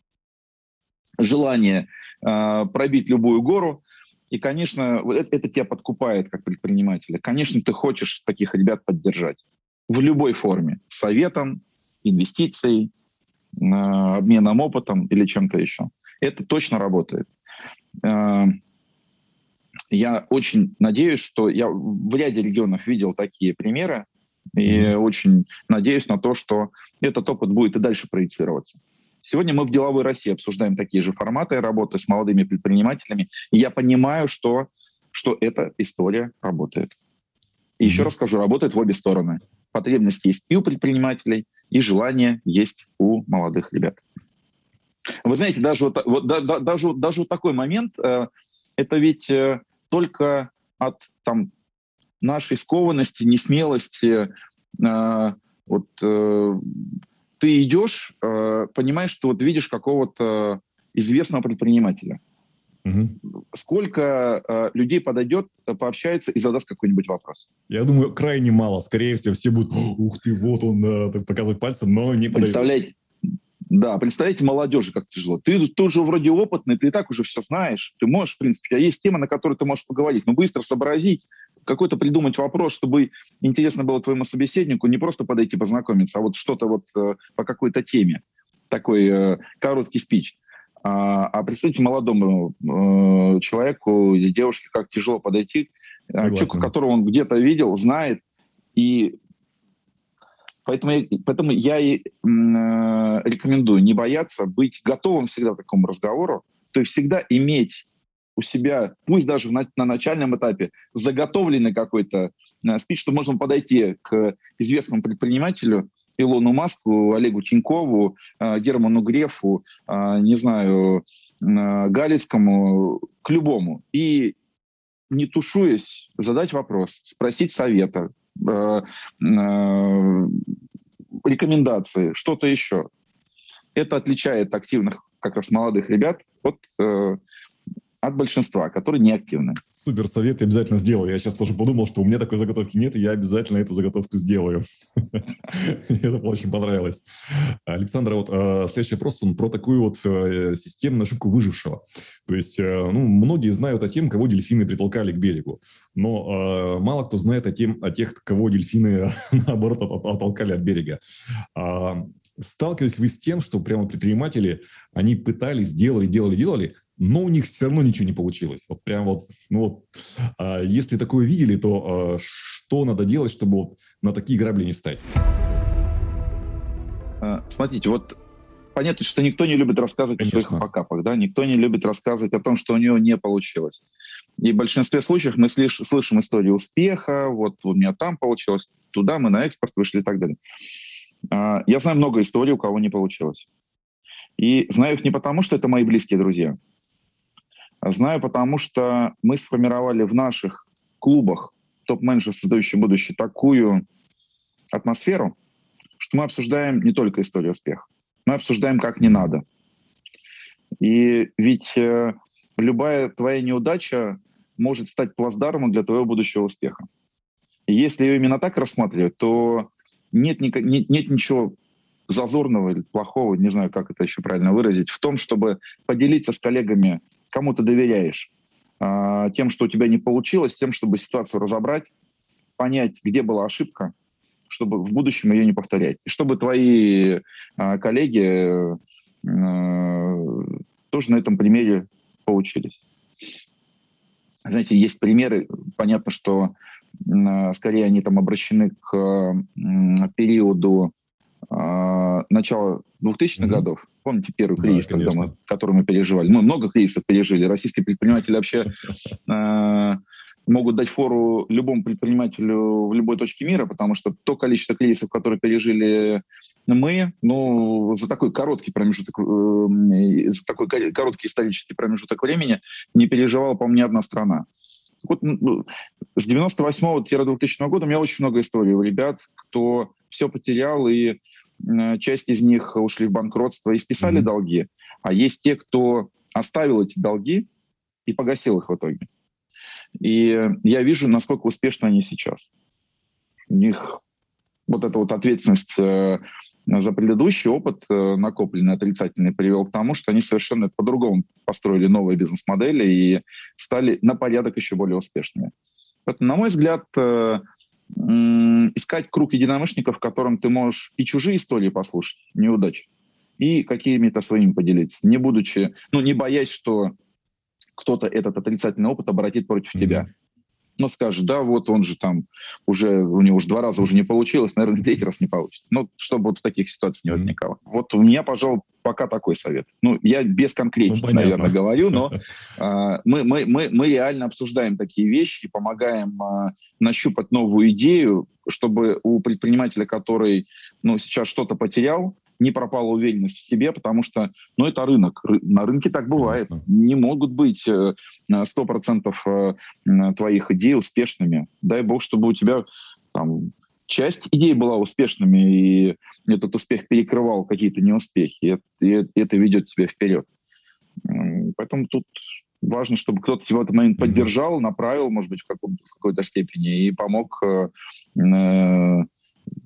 желание э, пробить любую гору. И, конечно, это, это тебя подкупает как предпринимателя. Конечно, ты хочешь таких ребят поддержать в любой форме. Советом, инвестицией, э, обменом опытом или чем-то еще. Это точно работает. Э, я очень надеюсь, что я в ряде регионов видел такие примеры, и очень надеюсь на то, что этот опыт будет и дальше проецироваться. Сегодня мы в деловой России обсуждаем такие же форматы работы с молодыми предпринимателями, и я понимаю, что, что эта история работает. И еще раз скажу, работает в обе стороны. Потребность есть и у предпринимателей, и желание есть у молодых ребят. Вы знаете, даже вот, вот да, да, даже, даже вот такой момент, э, это ведь э, только от там, нашей скованности, несмелости, э, вот э, ты идешь, э, понимаешь, что вот видишь какого-то известного предпринимателя. Угу. Сколько э, людей подойдет, пообщается и задаст какой-нибудь вопрос? Я думаю, крайне мало. Скорее всего, все будут, ух ты, вот он, э, показывать пальцем, но не подойдет. Представляете, да, представляете, молодежи как тяжело. Ты тоже вроде опытный, ты и так уже все знаешь. Ты можешь, в принципе, а есть тема, на которую ты можешь поговорить. Но быстро сообразить, какой-то придумать вопрос, чтобы интересно было твоему собеседнику, не просто подойти познакомиться, а вот что-то вот э, по какой-то теме. Такой э, короткий спич. А, а представьте молодому э, человеку или девушке, как тяжело подойти человеку, которого он где-то видел, знает, и Поэтому я, поэтому я и рекомендую не бояться, быть готовым всегда к такому разговору, то есть всегда иметь у себя, пусть даже на, на начальном этапе, заготовленный какой-то э, спич, что можно подойти к известному предпринимателю, Илону Маску, Олегу Тинькову, э, Герману Грефу, э, не знаю, Галицкому, к любому. И не тушуясь, задать вопрос, спросить совета, рекомендации, что-то еще. Это отличает активных, как раз молодых ребят от от большинства, которые не активны. Супер совет, я обязательно сделаю. Я сейчас тоже подумал, что у меня такой заготовки нет, и я обязательно эту заготовку сделаю. Это очень понравилось. Александр, вот э, следующий вопрос, он про такую вот э, системную ошибку выжившего. То есть, э, ну, многие знают о тем, кого дельфины притолкали к берегу, но мало кто знает о, тем, о тех, кого дельфины, наоборот, оттолкали от берега. А, сталкивались вы с тем, что прямо предприниматели, они пытались, делали, делали, делали, но у них все равно ничего не получилось. Вот прям вот, ну вот, а, если такое видели, то а, что надо делать, чтобы вот на такие грабли не стать? А, смотрите, вот понятно, что никто не любит рассказывать Конечно. о своих покапах, да, никто не любит рассказывать о том, что у него не получилось. И в большинстве случаев мы слыш, слышим истории успеха, вот у меня там получилось, туда мы на экспорт вышли и так далее. А, я знаю много историй, у кого не получилось. И знаю их не потому, что это мои близкие друзья, Знаю, потому что мы сформировали в наших клубах топ-менеджер, создающий будущее, такую атмосферу, что мы обсуждаем не только историю успеха, мы обсуждаем, как не надо. И ведь э, любая твоя неудача может стать плацдармом для твоего будущего успеха. И если ее именно так рассматривать, то нет, нет, нет ничего зазорного или плохого, не знаю, как это еще правильно выразить, в том, чтобы поделиться с коллегами кому ты доверяешь, а, тем, что у тебя не получилось, тем, чтобы ситуацию разобрать, понять, где была ошибка, чтобы в будущем ее не повторять. И чтобы твои а, коллеги а, тоже на этом примере поучились. Знаете, есть примеры, понятно, что скорее они там обращены к периоду начала 2000-х mm-hmm. годов, Помните первый кризис, да, когда мы, который мы переживали? Мы много кризисов пережили. Российские предприниматели вообще э, могут дать фору любому предпринимателю в любой точке мира, потому что то количество кризисов, которые пережили мы, ну, за такой короткий промежуток, э, за такой короткий исторический промежуток времени не переживала, по-моему, ни одна страна. Вот ну, с 98-2000 года у меня очень много историй у ребят, кто все потерял и часть из них ушли в банкротство и списали mm-hmm. долги, а есть те, кто оставил эти долги и погасил их в итоге. И я вижу, насколько успешны они сейчас. У них вот эта вот ответственность э, за предыдущий опыт, э, накопленный отрицательный, привел к тому, что они совершенно по-другому построили новые бизнес-модели и стали на порядок еще более успешными. Поэтому, на мой взгляд, искать круг единомышленников, в котором ты можешь и чужие истории послушать, неудачи, и какими-то своими поделиться, не будучи, ну, не боясь, что кто-то этот отрицательный опыт обратит против mm-hmm. тебя. Но скажет, да, вот он же там уже, у него уже два раза уже не получилось, наверное, третий раз не получится. Ну, чтобы вот в таких ситуациях не возникало. Mm-hmm. Вот у меня, пожалуй, пока такой совет. Ну, я без конкретики, ну, наверное, говорю, но э, мы, мы, мы, мы реально обсуждаем такие вещи, помогаем э, нащупать новую идею, чтобы у предпринимателя, который ну, сейчас что-то потерял, не пропала уверенность в себе, потому что, ну, это рынок. На рынке так бывает. Конечно. Не могут быть 100% э, э, твоих идей успешными. Дай бог, чтобы у тебя там часть идей была успешными, и этот успех перекрывал какие-то неуспехи. И это, ведет тебя вперед. Поэтому тут важно, чтобы кто-то тебя в этот момент поддержал, направил, может быть, в, в какой-то степени, и помог э,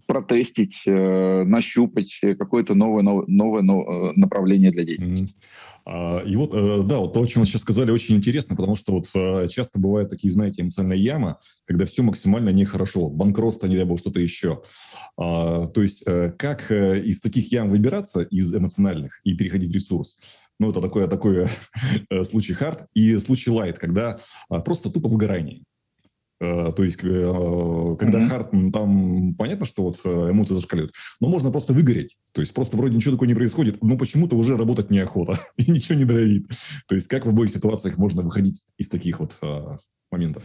протестить, э, нащупать какое-то новое, новое, новое э, направление для деятельности. Mm-hmm. И вот, э, да, вот то, о чем вы сейчас сказали, очень интересно, потому что вот часто бывают такие, знаете, эмоциональные ямы, когда все максимально нехорошо, банкротство, не дай бог, что-то еще. То есть как из таких ям выбираться, из эмоциональных, и переходить в ресурс? Ну, это такой, такой случай hard и случай light, когда просто тупо выгорание. Э, то есть, э, когда mm-hmm. hard, там понятно, что вот э, эмоции зашкаливают, но можно просто выгореть. То есть, просто вроде ничего такого не происходит, но почему-то уже работать неохота и ничего не драйвит. То есть, как в обоих ситуациях можно выходить из таких вот моментов?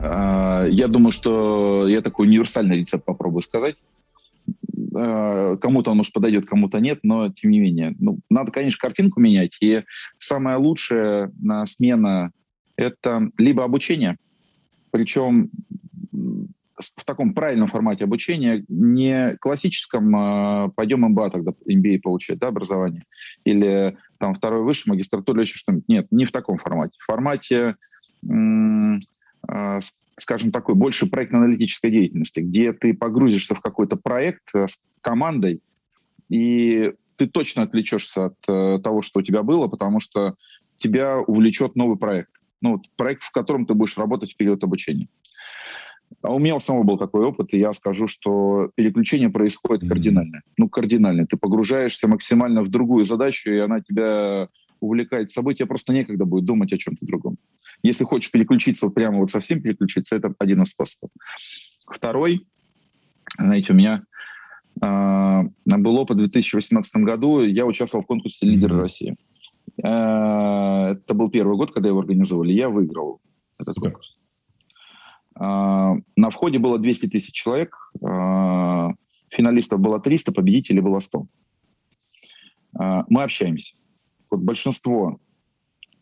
А, я думаю, что я такой универсальный рецепт попробую сказать. Кому-то он, может, подойдет, кому-то нет, но тем не менее. Ну, надо, конечно, картинку менять. И самое лучшее на смена это либо обучение, причем в таком правильном формате обучения, не классическом э, пойдем МБА тогда MBA получать, да, образование, или там второй высший, магистратура, еще что-нибудь. Нет, не в таком формате. В формате, э, скажем, такой больше проектно-аналитической деятельности, где ты погрузишься в какой-то проект с командой, и ты точно отвлечешься от э, того, что у тебя было, потому что тебя увлечет новый проект ну, проект, в котором ты будешь работать в период обучения. А у меня у самого был такой опыт, и я скажу, что переключение происходит mm-hmm. кардинально. Ну, кардинально. Ты погружаешься максимально в другую задачу, и она тебя увлекает собой, тебе просто некогда будет думать о чем-то другом. Если хочешь переключиться, вот прямо вот совсем переключиться, это один из способов. Второй, знаете, у меня э, был опыт в 2018 году, я участвовал в конкурсе «Лидеры mm-hmm. России». Э, это был первый год, когда его организовали. Я выиграл этот Супер. конкурс. Э, на входе было 200 тысяч человек. Э, финалистов было 300, победителей было 100. Мы общаемся. Вот большинство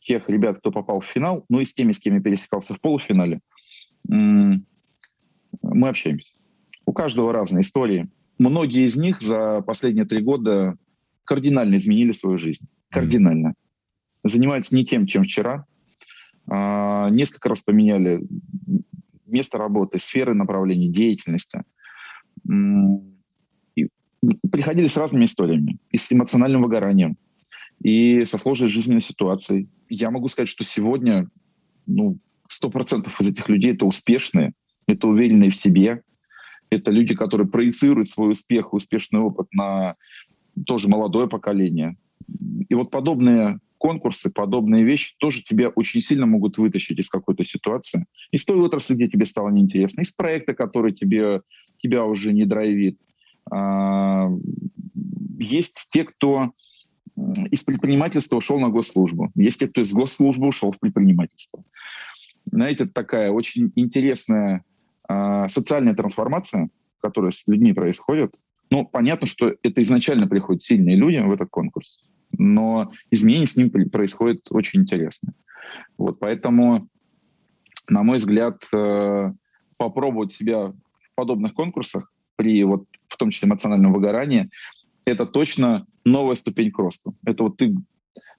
тех ребят, кто попал в финал, ну и с теми, с кем я пересекался в полуфинале, мы общаемся. У каждого разные истории. Многие из них за последние три года кардинально изменили свою жизнь. Кардинально занимаются не тем, чем вчера. А, несколько раз поменяли место работы, сферы направления деятельности. И приходили с разными историями, и с эмоциональным выгоранием, и со сложной жизненной ситуацией. Я могу сказать, что сегодня ну, 100% из этих людей это успешные, это уверенные в себе, это люди, которые проецируют свой успех, успешный опыт на тоже молодое поколение. И вот подобные конкурсы, подобные вещи тоже тебя очень сильно могут вытащить из какой-то ситуации. Из той отрасли, где тебе стало неинтересно, из проекта, который тебе, тебя уже не драйвит. А, есть те, кто из предпринимательства ушел на госслужбу. Есть те, кто из госслужбы ушел в предпринимательство. Знаете, такая очень интересная а, социальная трансформация, которая с людьми происходит. Ну, понятно, что это изначально приходят сильные люди в этот конкурс но изменения с ним происходят очень интересно. Вот, поэтому, на мой взгляд, э, попробовать себя в подобных конкурсах при, вот, в том числе, эмоциональном выгорании, это точно новая ступень к росту. Это вот ты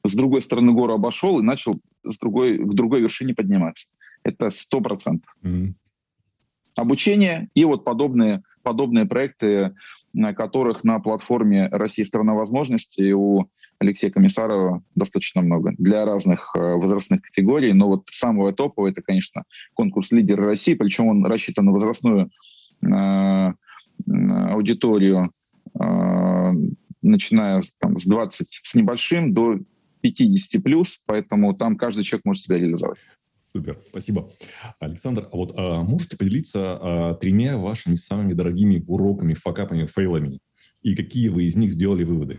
с другой стороны гору обошел и начал с другой, к другой вершине подниматься. Это сто процентов. Mm-hmm. Обучение и вот подобные, подобные проекты, на которых на платформе «Россия – страна возможностей» у Алексея Комиссарова достаточно много для разных э, возрастных категорий. Но вот самое топовое это, конечно, конкурс «Лидер России», причем он рассчитан на возрастную э, аудиторию, э, начиная там, с 20 с небольшим до 50 плюс, поэтому там каждый человек может себя реализовать. Супер, спасибо. Александр, а вот а, можете поделиться а, тремя вашими самыми дорогими уроками, факапами, фейлами? И какие вы из них сделали выводы?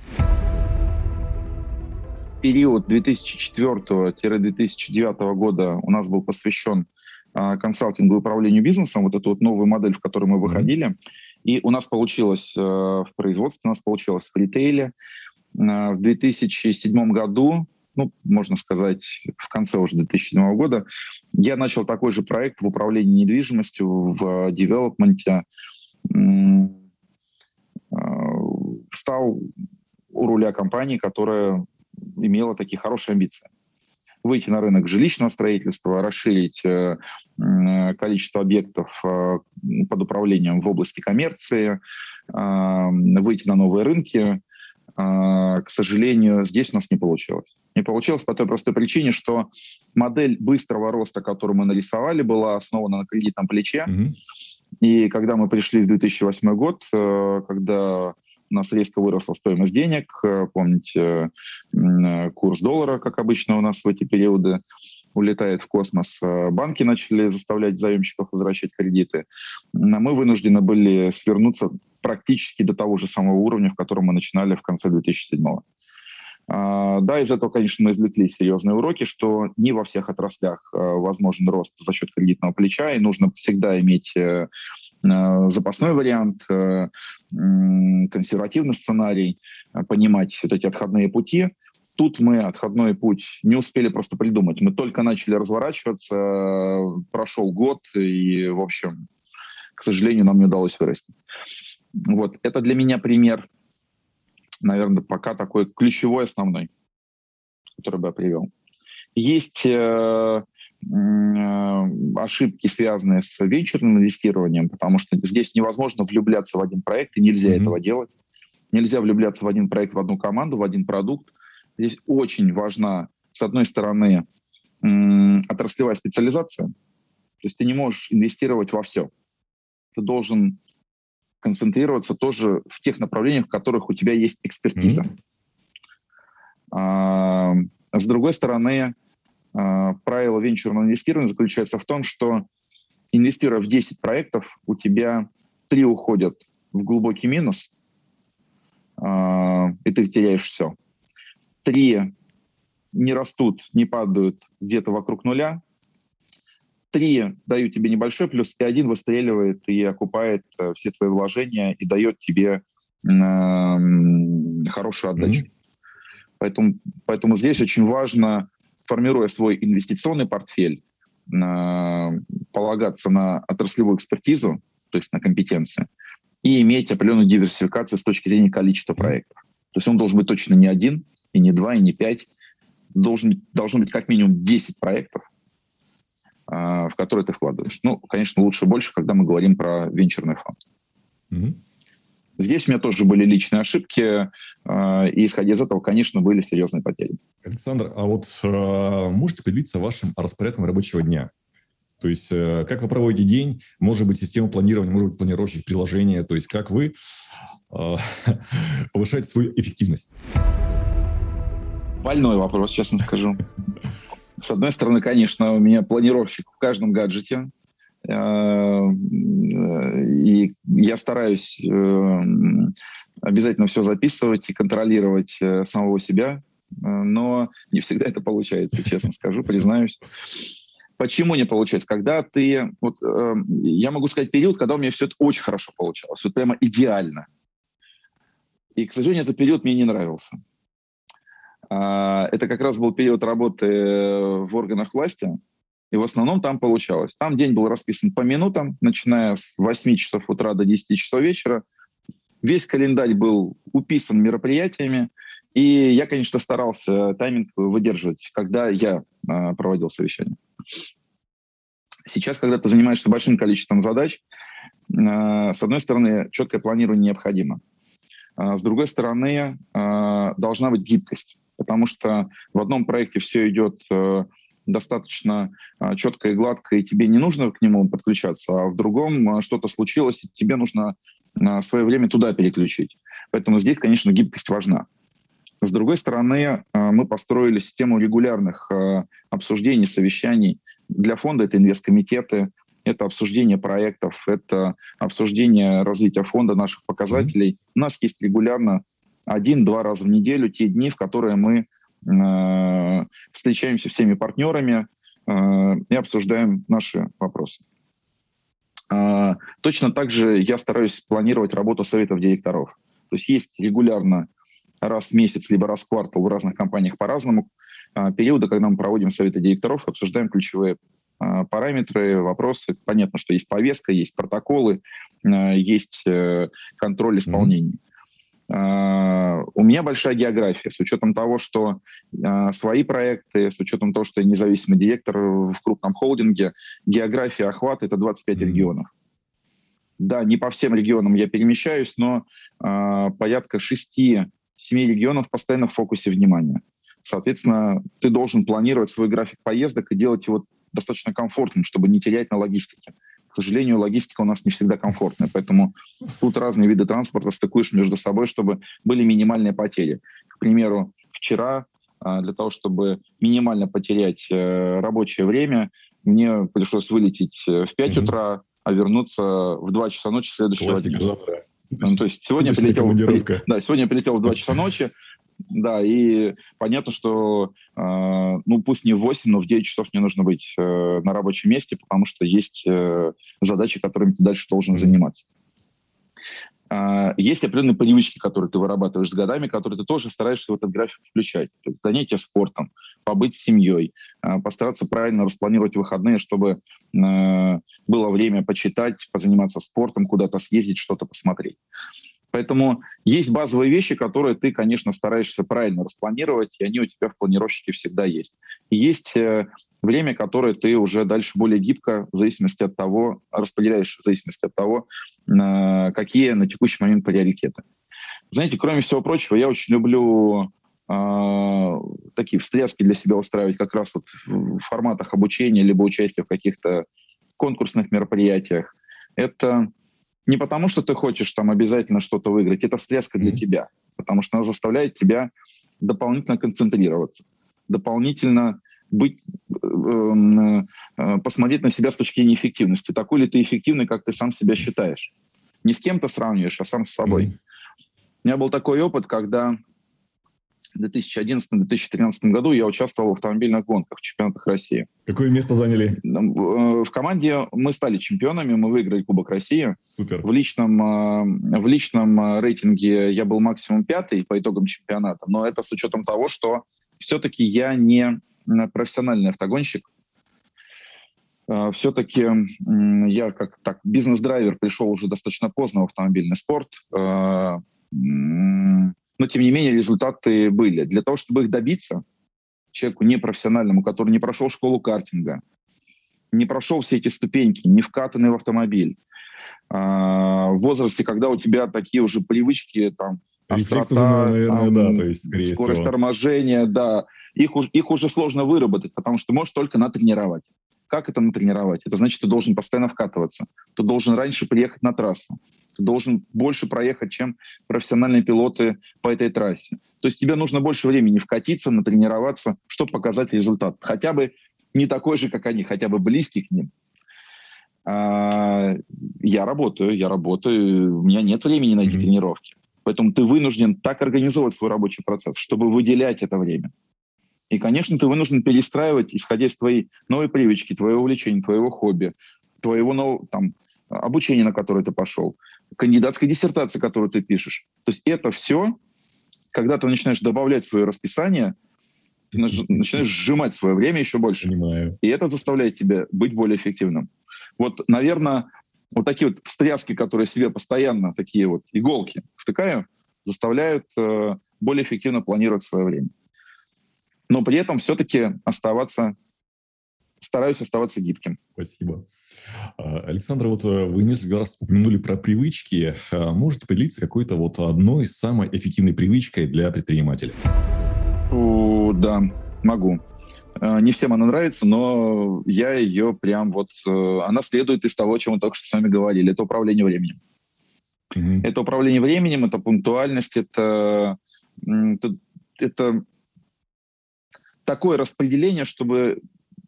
Период 2004-2009 года у нас был посвящен а, консалтингу и управлению бизнесом, вот эту вот новую модель, в которой мы выходили. И у нас получилось э, в производстве, у нас получилось в ритейле. Э, в 2007 году ну, можно сказать, в конце уже 2007 года, я начал такой же проект в управлении недвижимостью, в девелопменте. Э, стал у руля компании, которая имела такие хорошие амбиции. Выйти на рынок жилищного строительства, расширить э, количество объектов э, под управлением в области коммерции, выйти на новые рынки. К сожалению, здесь у нас не получилось. Не получилось по той простой причине, что модель быстрого роста, которую мы нарисовали, была основана на кредитном плече. Mm-hmm. И когда мы пришли в 2008 год, э, когда нас резко выросла стоимость денег, э, помните, э, курс доллара, как обычно у нас в эти периоды, улетает в космос. Банки начали заставлять заемщиков возвращать кредиты. Мы вынуждены были свернуться практически до того же самого уровня, в котором мы начинали в конце 2007 года. Да, из этого, конечно, мы извлекли серьезные уроки, что не во всех отраслях возможен рост за счет кредитного плеча, и нужно всегда иметь э, э, запасной вариант, э, консервативный сценарий, понимать вот эти отходные пути. Тут мы отходной путь не успели просто придумать. Мы только начали разворачиваться, прошел год, и, в общем, к сожалению, нам не удалось вырасти. Вот, это для меня пример наверное, пока такой ключевой, основной, который бы я привел. Есть э, э, ошибки, связанные с венчурным инвестированием, потому что здесь невозможно влюбляться в один проект, и нельзя mm-hmm. этого делать. Нельзя влюбляться в один проект, в одну команду, в один продукт. Здесь очень важна, с одной стороны, э, отраслевая специализация. То есть ты не можешь инвестировать во все. Ты должен концентрироваться тоже в тех направлениях, в которых у тебя есть экспертиза. Mm-hmm. А, с другой стороны, правило венчурного инвестирования заключается в том, что инвестируя в 10 проектов, у тебя 3 уходят в глубокий минус, а, и ты теряешь все. Три не растут, не падают где-то вокруг нуля, три дают тебе небольшой плюс, и один выстреливает и окупает э, все твои вложения и дает тебе хорошую отдачу. Mm-hmm. Поэтому, поэтому здесь очень важно, формируя свой инвестиционный портфель, э, полагаться на отраслевую экспертизу, то есть на компетенции, и иметь определенную диверсификацию с точки зрения количества проектов. То есть он должен быть точно не один, и не два, и не пять. Должен, должно быть как минимум 10 проектов, а, в который ты вкладываешь. Ну, конечно, лучше больше, когда мы говорим про венчурный фонд. Угу. Здесь у меня тоже были личные ошибки, а, и исходя из этого, конечно, были серьезные потери. Александр, а вот а, можете поделиться вашим распорядком рабочего дня? То есть э, как вы проводите день, может быть, система планирования, может быть, планировщик приложения, то есть как вы повышаете свою эффективность? Больной вопрос, честно скажу. С одной стороны, конечно, у меня планировщик в каждом гаджете, э, и я стараюсь э, обязательно все записывать и контролировать э, самого себя, но не всегда это получается, честно скажу, признаюсь. Почему не получается? Когда ты... Вот, я могу сказать период, когда у меня все это очень хорошо получалось, вот прямо идеально. И, к сожалению, этот период мне не нравился. А, это как раз был период работы в органах власти, и в основном там получалось. Там день был расписан по минутам, начиная с 8 часов утра до 10 часов вечера. Весь календарь был уписан мероприятиями, и я, конечно, старался тайминг выдерживать, когда я а, проводил совещание. Сейчас, когда ты занимаешься большим количеством задач, а, с одной стороны, четкое планирование необходимо. С другой стороны, должна быть гибкость потому что в одном проекте все идет э, достаточно э, четко и гладко, и тебе не нужно к нему подключаться, а в другом э, что-то случилось, и тебе нужно свое время туда переключить. Поэтому здесь, конечно, гибкость важна. С другой стороны, мы построили систему регулярных обсуждений, совещаний для фонда это инвесткомитеты, это обсуждение проектов, это обсуждение развития фонда, наших показателей. У нас есть регулярно один-два раза в неделю те дни, в которые мы встречаемся всеми партнерами э, и обсуждаем наши вопросы. Э, точно так же я стараюсь планировать работу советов директоров. То есть есть регулярно раз в месяц, либо раз в квартал в разных компаниях по-разному э, периоды, когда мы проводим советы директоров, обсуждаем ключевые а, параметры, вопросы. Понятно, что есть повестка, есть протоколы, а, есть э, контроль исполнения. Mm-hmm. У меня большая география, с учетом того, что свои проекты, с учетом того, что я независимый директор в крупном холдинге, география охвата — это 25 mm-hmm. регионов. Да, не по всем регионам я перемещаюсь, но э, порядка 6-7 регионов постоянно в фокусе внимания. Соответственно, ты должен планировать свой график поездок и делать его достаточно комфортным, чтобы не терять на логистике. К сожалению, логистика у нас не всегда комфортная, поэтому тут разные виды транспорта стыкуешь между собой, чтобы были минимальные потери. К примеру, вчера а, для того, чтобы минимально потерять э, рабочее время, мне пришлось вылететь э, в 5 mm-hmm. утра, а вернуться в 2 часа ночи следующего Классика дня. Ну, то есть сегодня я, прилетел, да, сегодня я прилетел в 2 часа ночи, да, и понятно, что, э, ну, пусть не в 8, но в 9 часов мне нужно быть э, на рабочем месте, потому что есть э, задачи, которыми ты дальше должен заниматься. Э, есть определенные привычки, которые ты вырабатываешь с годами, которые ты тоже стараешься в этот график включать. То есть занятия спортом, побыть с семьей, э, постараться правильно распланировать выходные, чтобы э, было время почитать, позаниматься спортом, куда-то съездить, что-то посмотреть. Поэтому есть базовые вещи, которые ты, конечно, стараешься правильно распланировать, и они у тебя в планировщике всегда есть. И есть э, время, которое ты уже дальше более гибко, в зависимости от того, распределяешь в зависимости от того, какие на текущий момент приоритеты. Знаете, кроме всего прочего, я очень люблю э, такие встряски для себя устраивать как раз вот в форматах обучения либо участия в каких-то конкурсных мероприятиях. Это не потому, что ты хочешь там обязательно что-то выиграть, это встряска для mm-hmm. тебя, потому что она заставляет тебя дополнительно концентрироваться, дополнительно быть, э, э, посмотреть на себя с точки зрения эффективности. Такой ли ты эффективный, как ты сам себя считаешь? Не с кем-то сравниваешь, а сам с собой. Mm-hmm. У меня был такой опыт, когда в 2011-2013 году я участвовал в автомобильных гонках, в чемпионатах России. Какое место заняли? Э, в команде мы стали чемпионами, мы выиграли Кубок России. Супер. В личном, э, в личном э, рейтинге я был максимум пятый по итогам чемпионата, но это с учетом того, что все-таки я не профессиональный автогонщик. Все-таки я как так бизнес-драйвер пришел уже достаточно поздно в автомобильный спорт но тем не менее результаты были. Для того, чтобы их добиться, человеку непрофессиональному, который не прошел школу картинга, не прошел все эти ступеньки, не вкатанный в автомобиль, а, в возрасте, когда у тебя такие уже привычки, там, острота, наверное, там, да, то есть, скорость всего. торможения, да, их, их уже сложно выработать, потому что можешь только натренировать. Как это натренировать? Это значит, ты должен постоянно вкатываться. Ты должен раньше приехать на трассу ты должен больше проехать, чем профессиональные пилоты по этой трассе. То есть тебе нужно больше времени вкатиться, натренироваться, чтобы показать результат. Хотя бы не такой же, как они, хотя бы близкий к ним. А, я работаю, я работаю, у меня нет времени на эти mm-hmm. тренировки. Поэтому ты вынужден так организовать свой рабочий процесс, чтобы выделять это время. И, конечно, ты вынужден перестраивать, исходя из твоей новой привычки, твоего увлечения, твоего хобби, твоего нового, там, обучения, на которое ты пошел кандидатской диссертации, которую ты пишешь. То есть это все, когда ты начинаешь добавлять свое расписание, ты начинаешь сжимать свое время еще больше. Понимаю. И это заставляет тебя быть более эффективным. Вот, наверное, вот такие вот встряски, которые себе постоянно, такие вот иголки втыкаю, заставляют э, более эффективно планировать свое время. Но при этом все-таки оставаться, стараюсь оставаться гибким. Спасибо. А, Александр, вот э, вы несколько раз упомянули про привычки. А, можете поделиться какой-то вот одной самой эффективной привычкой для предпринимателя? О, да, могу. Не всем она нравится, но я ее прям вот... Э, она следует из того, о чем мы только что с вами говорили. Это управление временем. Mm-hmm. Это управление временем, это пунктуальность, это, это, это такое распределение, чтобы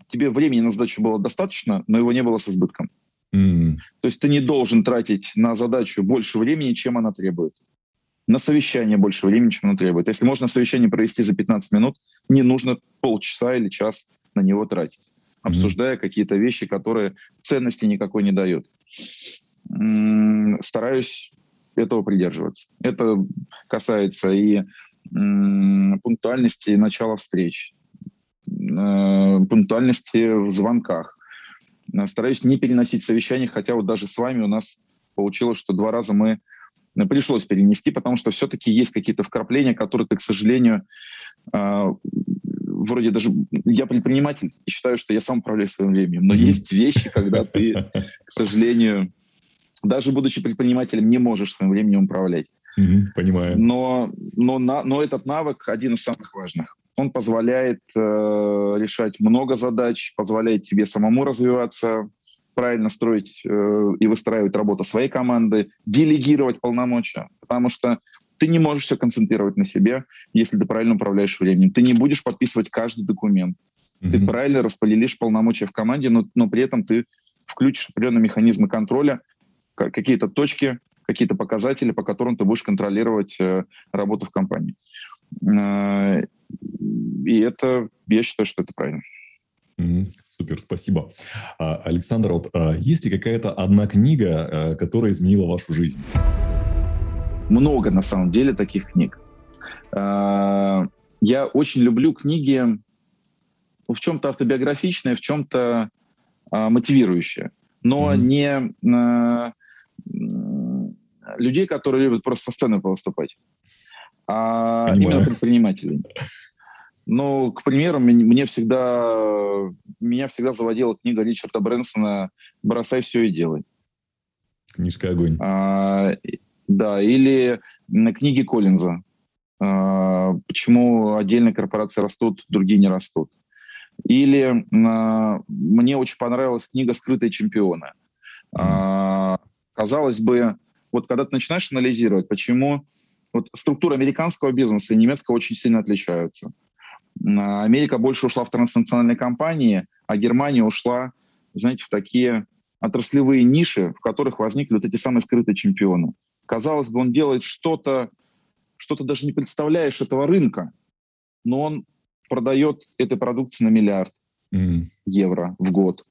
тебе времени на задачу было достаточно, но его не было с избытком. Mm. То есть ты не должен тратить на задачу больше времени, чем она требует. На совещание больше времени, чем она требует. Если можно совещание провести за 15 минут, не нужно полчаса или час на него тратить, mm-hmm. обсуждая какие-то вещи, которые ценности никакой не дают. Стараюсь этого придерживаться. Это касается и пунктуальности начала встреч, пунктуальности в звонках. Э, стараюсь не переносить совещания, хотя вот даже с вами у нас получилось, что два раза мы э, пришлось перенести, потому что все-таки есть какие-то вкрапления, которые ты, к сожалению, вроде даже я предприниматель и считаю, что я сам управляю своим временем, но есть вещи, когда ты, к сожалению, даже будучи предпринимателем, не можешь своим временем управлять. Понимаю. Но, но, на, но этот навык один из самых важных. Он позволяет э, решать много задач, позволяет тебе самому развиваться, правильно строить э, и выстраивать работу своей команды, делегировать полномочия. Потому что ты не можешь все концентрировать на себе, если ты правильно управляешь временем. Ты не будешь подписывать каждый документ. Mm-hmm. Ты правильно распределишь полномочия в команде, но, но при этом ты включишь определенные механизмы контроля, какие-то точки, какие-то показатели, по которым ты будешь контролировать э, работу в компании. Э, и это, я считаю, что это правильно. Супер, спасибо. А, Александр, вот, а, есть ли какая-то одна книга, э, которая изменила вашу жизнь? Много, на самом деле, таких книг. А, я очень люблю книги в чем-то автобиографичные, в чем-то мотивирующие, но mm-hmm. не людей, которые любят просто со сцены выступать, а Понимаю. именно предпринимателей. Ну, к примеру, мне всегда, меня всегда заводила книга Ричарда Брэнсона «Бросай все и делай». Книжка «Огонь». А, да, или на книге Коллинза а, «Почему отдельные корпорации растут, другие не растут». Или а, мне очень понравилась книга «Скрытые чемпионы». А, казалось бы, вот когда ты начинаешь анализировать, почему вот структура американского бизнеса и немецкого очень сильно отличаются. Америка больше ушла в транснациональные компании, а Германия ушла, знаете, в такие отраслевые ниши, в которых возникли вот эти самые скрытые чемпионы. Казалось бы, он делает что-то, что то даже не представляешь этого рынка, но он продает этой продукции на миллиард mm. евро в год.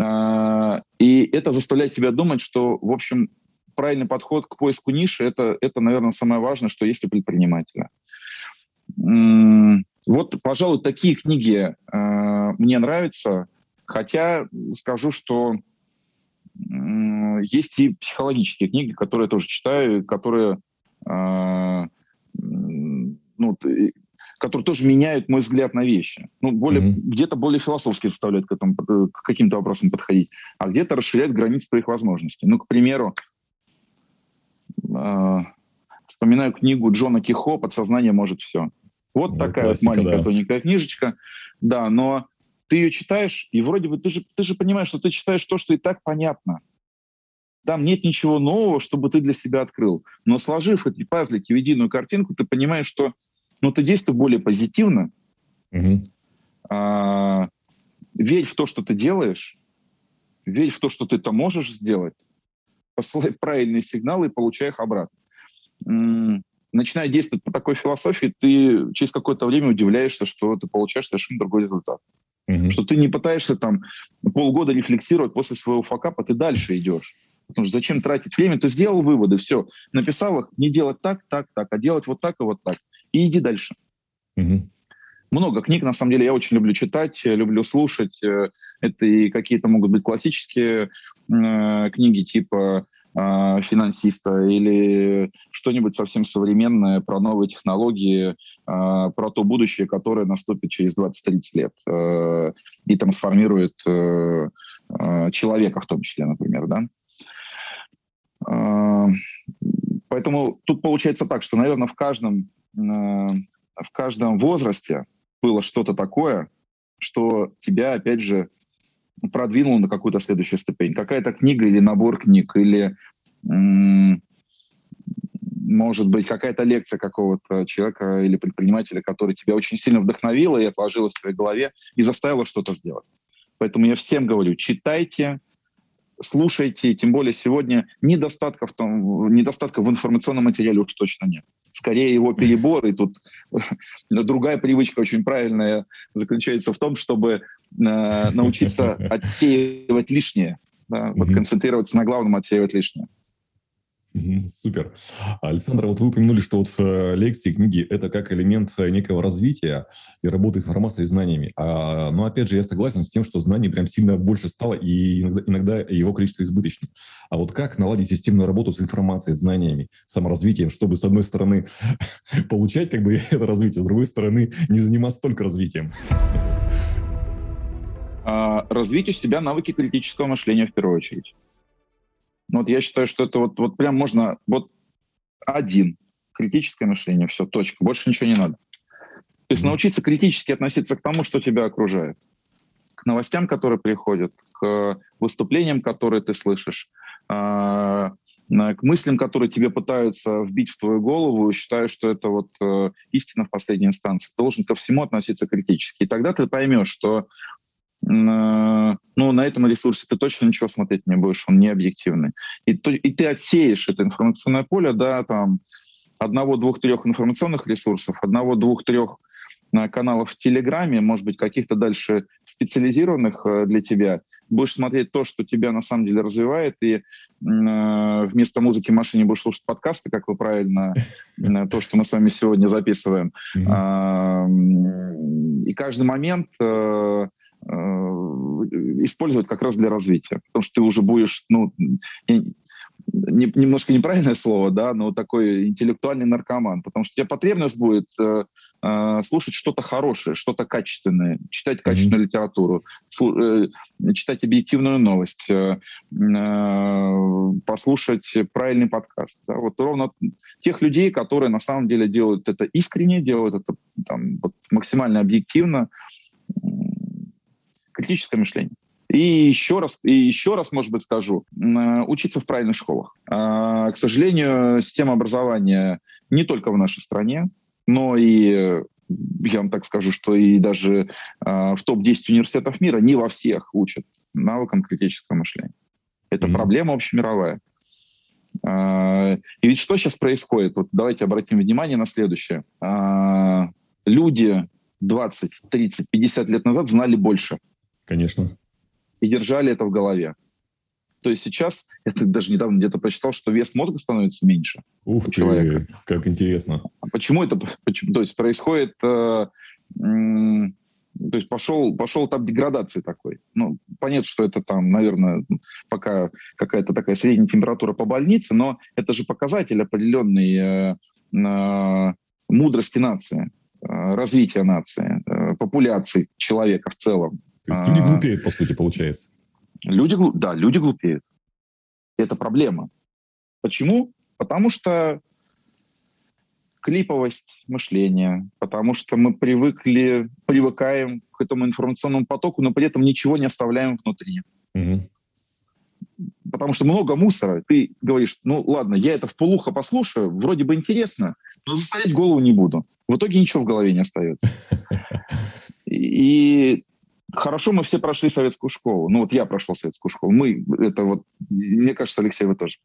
А, и это заставляет тебя думать, что, в общем, правильный подход к поиску ниши это, это, наверное, самое важное, что есть у предпринимателя. Вот, пожалуй, такие книги э, мне нравятся, хотя скажу, что э, есть и психологические книги, которые я тоже читаю, которые, э, ну, которые тоже меняют мой взгляд на вещи. Ну, более, mm-hmm. где-то более философски заставляют к, этому, к каким-то вопросам подходить, а где-то расширяют границы твоих возможностей. Ну, к примеру, э, вспоминаю книгу Джона Кихо «Подсознание может все». Вот ну, такая классика, вот маленькая да. тоненькая книжечка. Да, но ты ее читаешь, и вроде бы ты же, ты же понимаешь, что ты читаешь то, что и так понятно. Там нет ничего нового, чтобы ты для себя открыл. Но сложив эти пазлики в единую картинку, ты понимаешь, что ну, ты действуй более позитивно, угу. а, верь в то, что ты делаешь, верь в то, что ты это можешь сделать, посылай правильные сигналы и получай их обратно. Начиная действовать по такой философии, ты через какое-то время удивляешься, что ты получаешь совершенно другой результат. mm Что ты не пытаешься там полгода рефлексировать после своего факапа, ты дальше идешь. Потому что зачем тратить время? Ты сделал выводы, все, написал их, не делать так, так, так, а делать вот так и вот так. И иди дальше. mm Много книг, на самом деле, я очень люблю читать, люблю слушать. Э, это и какие-то могут быть классические книги типа э, финансиста или что-нибудь совсем современное про новые технологии, э, про то будущее, которое наступит через 20-30 лет э, и трансформирует э, э, человека в том числе, например, да. Э, поэтому тут получается так, что, наверное, в каждом, э, в каждом возрасте было что-то такое, что тебя, опять же, продвинул на какую-то следующую ступень. Какая-то книга или набор книг, или может быть, какая-то лекция какого-то человека или предпринимателя, который тебя очень сильно вдохновила и отложила в твоей голове и заставила что-то сделать. Поэтому я всем говорю, читайте, слушайте, тем более сегодня недостатков, там, недостатков в информационном материале уж точно нет. Скорее его перебор, и тут другая привычка очень правильная заключается в том, чтобы научиться отсеивать лишнее, да, вот концентрироваться на главном, отсеивать лишнее. Супер. Александр, вот вы упомянули, что вот э, лекции, книги – это как элемент э, некого развития и работы с информацией и знаниями. А, но опять же, я согласен с тем, что знаний прям сильно больше стало, и иногда, иногда его количество избыточно. А вот как наладить системную работу с информацией, знаниями, саморазвитием, чтобы, с одной стороны, получать как бы это развитие, с другой стороны, не заниматься только развитием? А, развить у себя навыки критического мышления в первую очередь. Ну, вот я считаю, что это вот, вот прям можно, вот один, критическое мышление, все, точка, больше ничего не надо. То есть научиться критически относиться к тому, что тебя окружает, к новостям, которые приходят, к выступлениям, которые ты слышишь, а, к мыслям, которые тебе пытаются вбить в твою голову, считаю, что это вот э, истина в последней инстанции. Ты должен ко всему относиться критически. И тогда ты поймешь, что ну, на этом ресурсе ты точно ничего смотреть не будешь, он не объективный. И, и ты отсеешь это информационное поле, да, там, одного, двух, трех информационных ресурсов, одного, двух, трех э, каналов в Телеграме, может быть, каких-то дальше специализированных э, для тебя, будешь смотреть то, что тебя на самом деле развивает, и вместо музыки в машине будешь слушать подкасты, как вы правильно, то, что мы с вами сегодня записываем. И каждый момент использовать как раз для развития. Потому что ты уже будешь, ну, не, немножко неправильное слово, да, но такой интеллектуальный наркоман, потому что у тебя потребность будет э, э, слушать что-то хорошее, что-то качественное, читать качественную mm-hmm. литературу, слу, э, читать объективную новость, э, э, послушать правильный подкаст. Да, вот ровно тех людей, которые на самом деле делают это искренне, делают это там, вот, максимально объективно, критическое мышление. И еще раз, и еще раз, может быть, скажу, учиться в правильных школах. А, к сожалению, система образования не только в нашей стране, но и я вам так скажу, что и даже а, в топ-10 университетов мира не во всех учат навыкам критического мышления. Это mm-hmm. проблема общемировая. А, и ведь что сейчас происходит? Вот давайте обратим внимание на следующее. Люди 20, 30, 50 лет назад знали больше. Конечно. И держали это в голове. То есть сейчас, это даже недавно где-то прочитал, что вес мозга становится меньше Ух у человека. как интересно. А почему это? Почему, то есть происходит... Э, э, то есть пошел, пошел этап деградации такой. Ну, понятно, что это там, наверное, пока какая-то такая средняя температура по больнице, но это же показатель определенной э, э, мудрости нации, э, развития нации, э, популяции человека в целом. То есть люди а. глупеют, по сути, получается. Люди, да, люди глупеют. Это проблема. Почему? Потому что клиповость мышления, потому что мы привыкли, привыкаем к этому информационному потоку, но при этом ничего не оставляем внутри. Угу. Потому что много мусора. Ты говоришь, ну ладно, я это в полухо послушаю, вроде бы интересно, но заставить голову не буду. В итоге ничего в голове не остается. И Хорошо, мы все прошли советскую школу. Ну вот я прошел советскую школу. Мы, это вот, мне кажется, Алексей, вы тоже.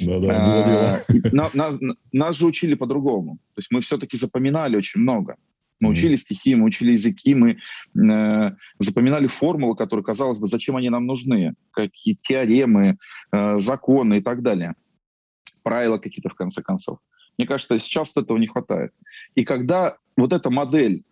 Да-да, а, Нас же учили по-другому. То есть мы все-таки запоминали очень много. Мы учили стихи, мы учили языки, мы э, запоминали формулы, которые, казалось бы, зачем они нам нужны, какие теоремы, э, законы и так далее. Правила какие-то, в конце концов. Мне кажется, сейчас этого не хватает. И когда вот эта модель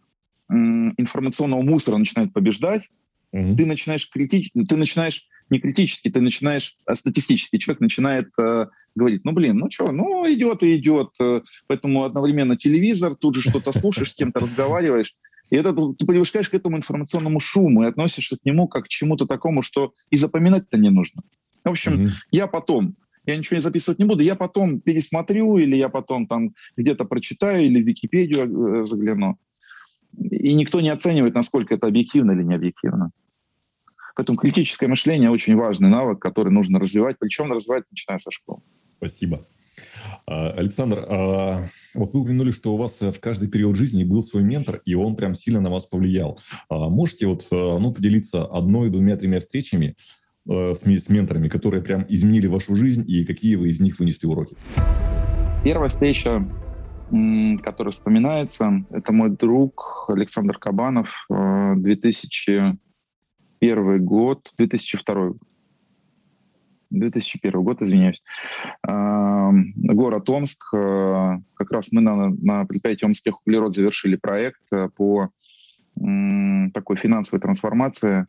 информационного мусора начинает побеждать, mm-hmm. ты начинаешь критич... ты начинаешь не критически, ты начинаешь а статистически. Человек начинает э, говорить, ну блин, ну что, ну идет и идет. Э, поэтому одновременно телевизор, тут же что-то слушаешь, с кем-то разговариваешь. И это ты привыкаешь к этому информационному шуму и относишься к нему как к чему-то такому, что и запоминать-то не нужно. В общем, mm-hmm. я потом, я ничего не записывать не буду, я потом пересмотрю, или я потом там где-то прочитаю, или в Википедию э, загляну. И никто не оценивает, насколько это объективно или не объективно. Поэтому критическое мышление очень важный навык, который нужно развивать, причем развивать начиная со школы. Спасибо. А, Александр, а, вот вы упомянули, что у вас в каждый период жизни был свой ментор, и он прям сильно на вас повлиял. А, можете вот, ну, поделиться одной, двумя, тремя встречами с, с менторами, которые прям изменили вашу жизнь, и какие вы из них вынесли уроки? Первая встреча, которая вспоминается, это мой друг Александр Кабанов, 2001 год, 2002 2001 год, извиняюсь. Город Омск. Э, как раз мы на, на предприятии Омских углерод завершили проект э, по такой финансовой трансформации,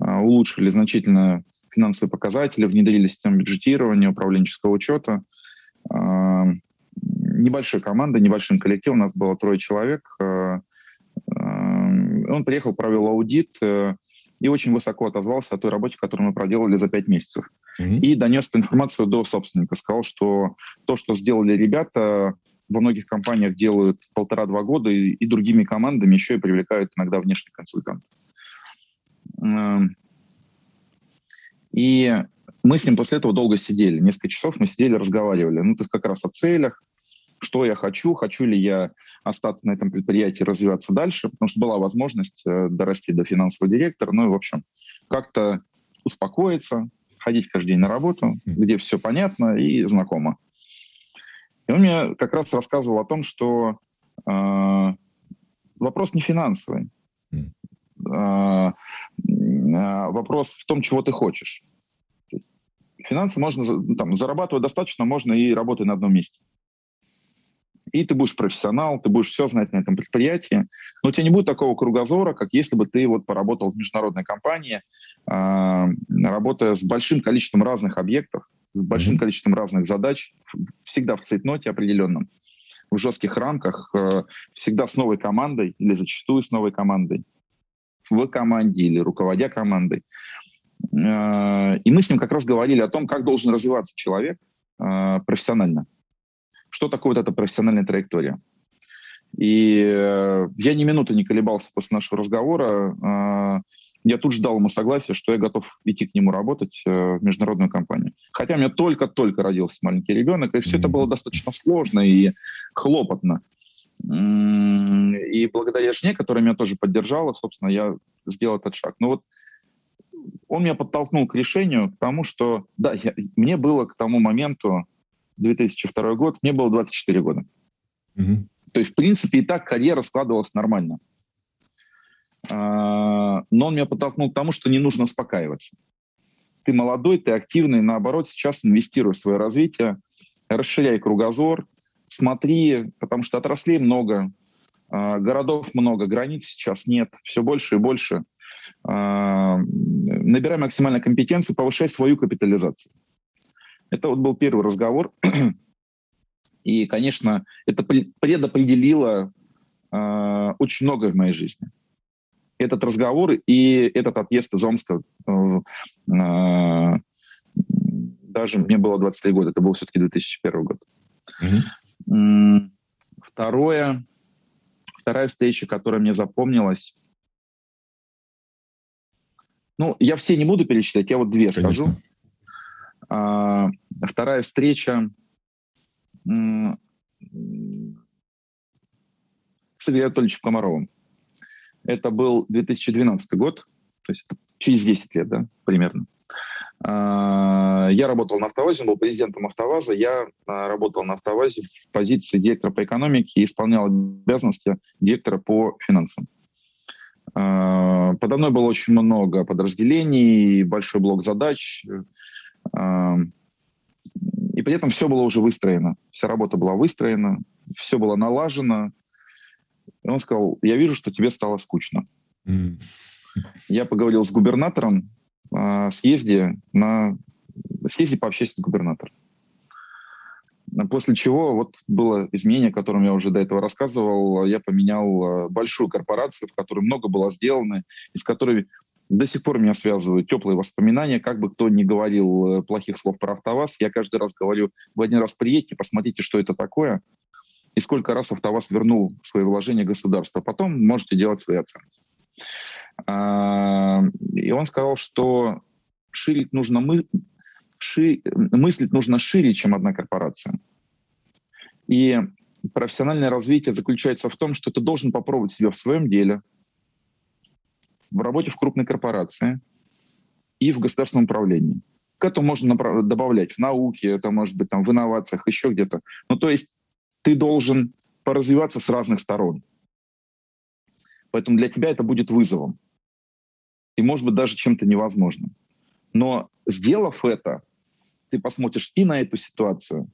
э, улучшили значительно финансовые показатели, внедрили систему бюджетирования, управленческого учета. Небольшой команда, небольшим коллективом, у нас было трое человек. Он приехал, провел аудит и очень высоко отозвался о той работе, которую мы проделали за пять месяцев mm-hmm. и донес эту информацию до собственника. Сказал, что то, что сделали ребята, во многих компаниях делают полтора-два года и, и другими командами еще и привлекают иногда внешних консультантов. Эм, и мы с ним после этого долго сидели, несколько часов мы сидели, разговаривали. Ну, есть как раз о целях, что я хочу, хочу ли я остаться на этом предприятии, развиваться дальше, потому что была возможность э, дорасти до финансового директора, ну и, в общем, как-то успокоиться, ходить каждый день на работу, где все понятно и знакомо. И он мне как раз рассказывал о том, что э, вопрос не финансовый. Э, вопрос в том, чего ты хочешь. Финансы можно, там, зарабатывать достаточно, можно и работать на одном месте. И ты будешь профессионал, ты будешь все знать на этом предприятии, но у тебя не будет такого кругозора, как если бы ты вот поработал в международной компании, э, работая с большим количеством разных объектов, с большим количеством разных задач, всегда в цейтноте определенном, в жестких рамках, э, всегда с новой командой или зачастую с новой командой, в команде или руководя командой. Э, и мы с ним как раз говорили о том, как должен развиваться человек э, профессионально что такое вот эта профессиональная траектория. И э, я ни минуты не колебался после нашего разговора. Э, я тут ждал ему согласия, что я готов идти к нему работать э, в международную компанию. Хотя у меня только-только родился маленький ребенок, и все это было достаточно сложно и хлопотно. И благодаря жене, которая меня тоже поддержала, собственно, я сделал этот шаг. Но вот он меня подтолкнул к решению, к тому, что, да, я, мне было к тому моменту 2002 год, мне было 24 года. Угу. То есть, в принципе, и так карьера складывалась нормально. А, но он меня подтолкнул к тому, что не нужно успокаиваться. Ты молодой, ты активный, наоборот, сейчас инвестируй в свое развитие, расширяй кругозор, смотри, потому что отраслей много, а, городов много, границ сейчас нет, все больше и больше. А, набирай максимально компетенции, повышай свою капитализацию. Это вот был первый разговор. И, конечно, это предопределило э, очень многое в моей жизни. Этот разговор и этот отъезд из Омска, э, э, даже мне было 23 года, это был все-таки 2001 год. Mm-hmm. Второе, вторая встреча, которая мне запомнилась, ну, я все не буду перечислять, я вот две Конечно. скажу. А, вторая встреча с Игорем Анатольевичем Комаровым. Это был 2012 год, то есть через 10 лет, да, примерно. А, я работал на «АвтоВАЗе», был президентом «АвтоВАЗа». Я а, работал на «АвтоВАЗе» в позиции директора по экономике и исполнял обязанности директора по финансам. Подо мной было очень много подразделений, большой блок задач, и при этом все было уже выстроено. Вся работа была выстроена, все было налажено. И он сказал, я вижу, что тебе стало скучно. Mm. Я поговорил с губернатором о съезде, на, съезде пообщаться с губернатором. После чего вот было изменение, о котором я уже до этого рассказывал. Я поменял большую корпорацию, в которой много было сделано, из которой до сих пор меня связывают теплые воспоминания, как бы кто ни говорил э, плохих слов про АвтоВАЗ, я каждый раз говорю, в один раз приедьте, посмотрите, что это такое, и сколько раз АвтоВАЗ вернул свои вложения государства. Потом можете делать свои оценки. А, и он сказал, что ширить нужно мы, ши, мыслить нужно шире, чем одна корпорация. И профессиональное развитие заключается в том, что ты должен попробовать себя в своем деле, в работе в крупной корпорации и в государственном управлении. К этому можно добавлять в науке, это может быть там в инновациях, еще где-то. Ну, то есть ты должен поразвиваться с разных сторон. Поэтому для тебя это будет вызовом. И, может быть, даже чем-то невозможным. Но сделав это, ты посмотришь и на эту ситуацию,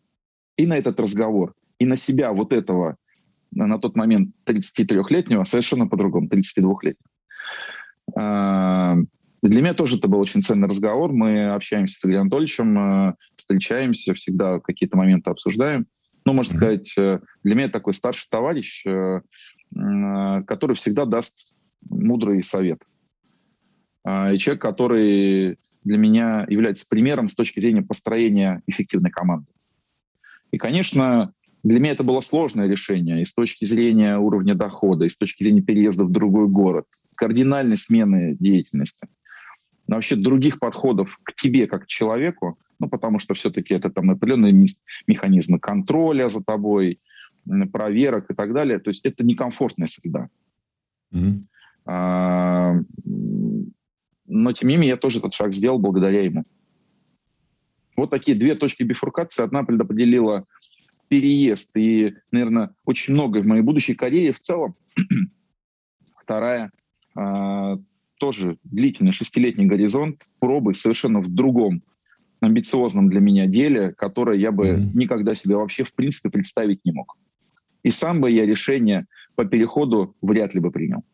и на этот разговор, и на себя вот этого на тот момент 33-летнего совершенно по-другому, 32-летнего. А, для меня тоже это был очень ценный разговор. Мы общаемся с Игорем Анатольевичем, э, встречаемся, всегда какие-то моменты обсуждаем. Ну, можно сказать, э, для меня такой старший товарищ, э, который всегда даст мудрый совет. А, и человек, который для меня является примером с точки зрения построения эффективной команды. И, конечно, для меня это было сложное решение и с точки зрения уровня дохода, и с точки зрения переезда в другой город, кардинальной смены деятельности. Но вообще других подходов к тебе как к человеку, ну, потому что все-таки это там определенные механизмы контроля за тобой, проверок и так далее. То есть это некомфортная среда. Mm-hmm. А, но, тем не менее, я тоже этот шаг сделал благодаря ему. Вот такие две точки бифуркации. Одна предопределила переезд и, наверное, очень многое в моей будущей карьере в целом. Вторая тоже длительный шестилетний горизонт пробы совершенно в другом амбициозном для меня деле, которое я бы mm-hmm. никогда себе вообще в принципе представить не мог. И сам бы я решение по переходу вряд ли бы принял.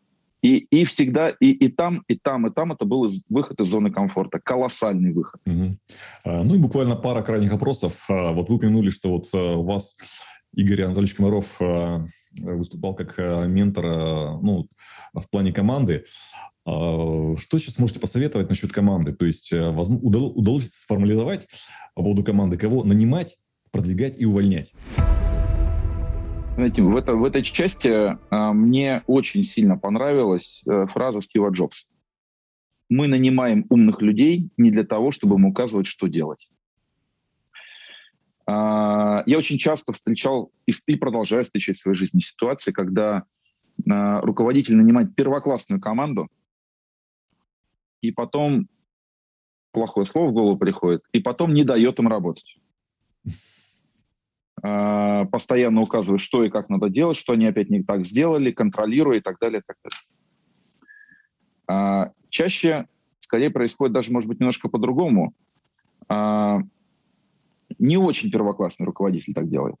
И, и всегда, и, и там, и там, и там это был из, выход из зоны комфорта. Колоссальный выход. Угу. А, ну и буквально пара крайних вопросов. А, вот вы упомянули, что вот а, у вас Игорь Анатольевич Комаров а, выступал как а, ментор ну, в плане команды. Что сейчас можете посоветовать насчет команды? То есть удалось сформулировать по поводу команды, кого нанимать, продвигать и увольнять? Знаете, в, это, в этой части э, мне очень сильно понравилась э, фраза Стива Джобса. Мы нанимаем умных людей не для того, чтобы им указывать, что делать. Э, я очень часто встречал и, продолжаю встречать в своей жизни ситуации, когда э, руководитель нанимает первоклассную команду, и потом плохое слово в голову приходит, и потом не дает им работать. А, постоянно указывает, что и как надо делать, что они опять не так сделали, контролируя и так далее. И так далее. А, чаще, скорее, происходит даже, может быть, немножко по-другому. А, не очень первоклассный руководитель так делает.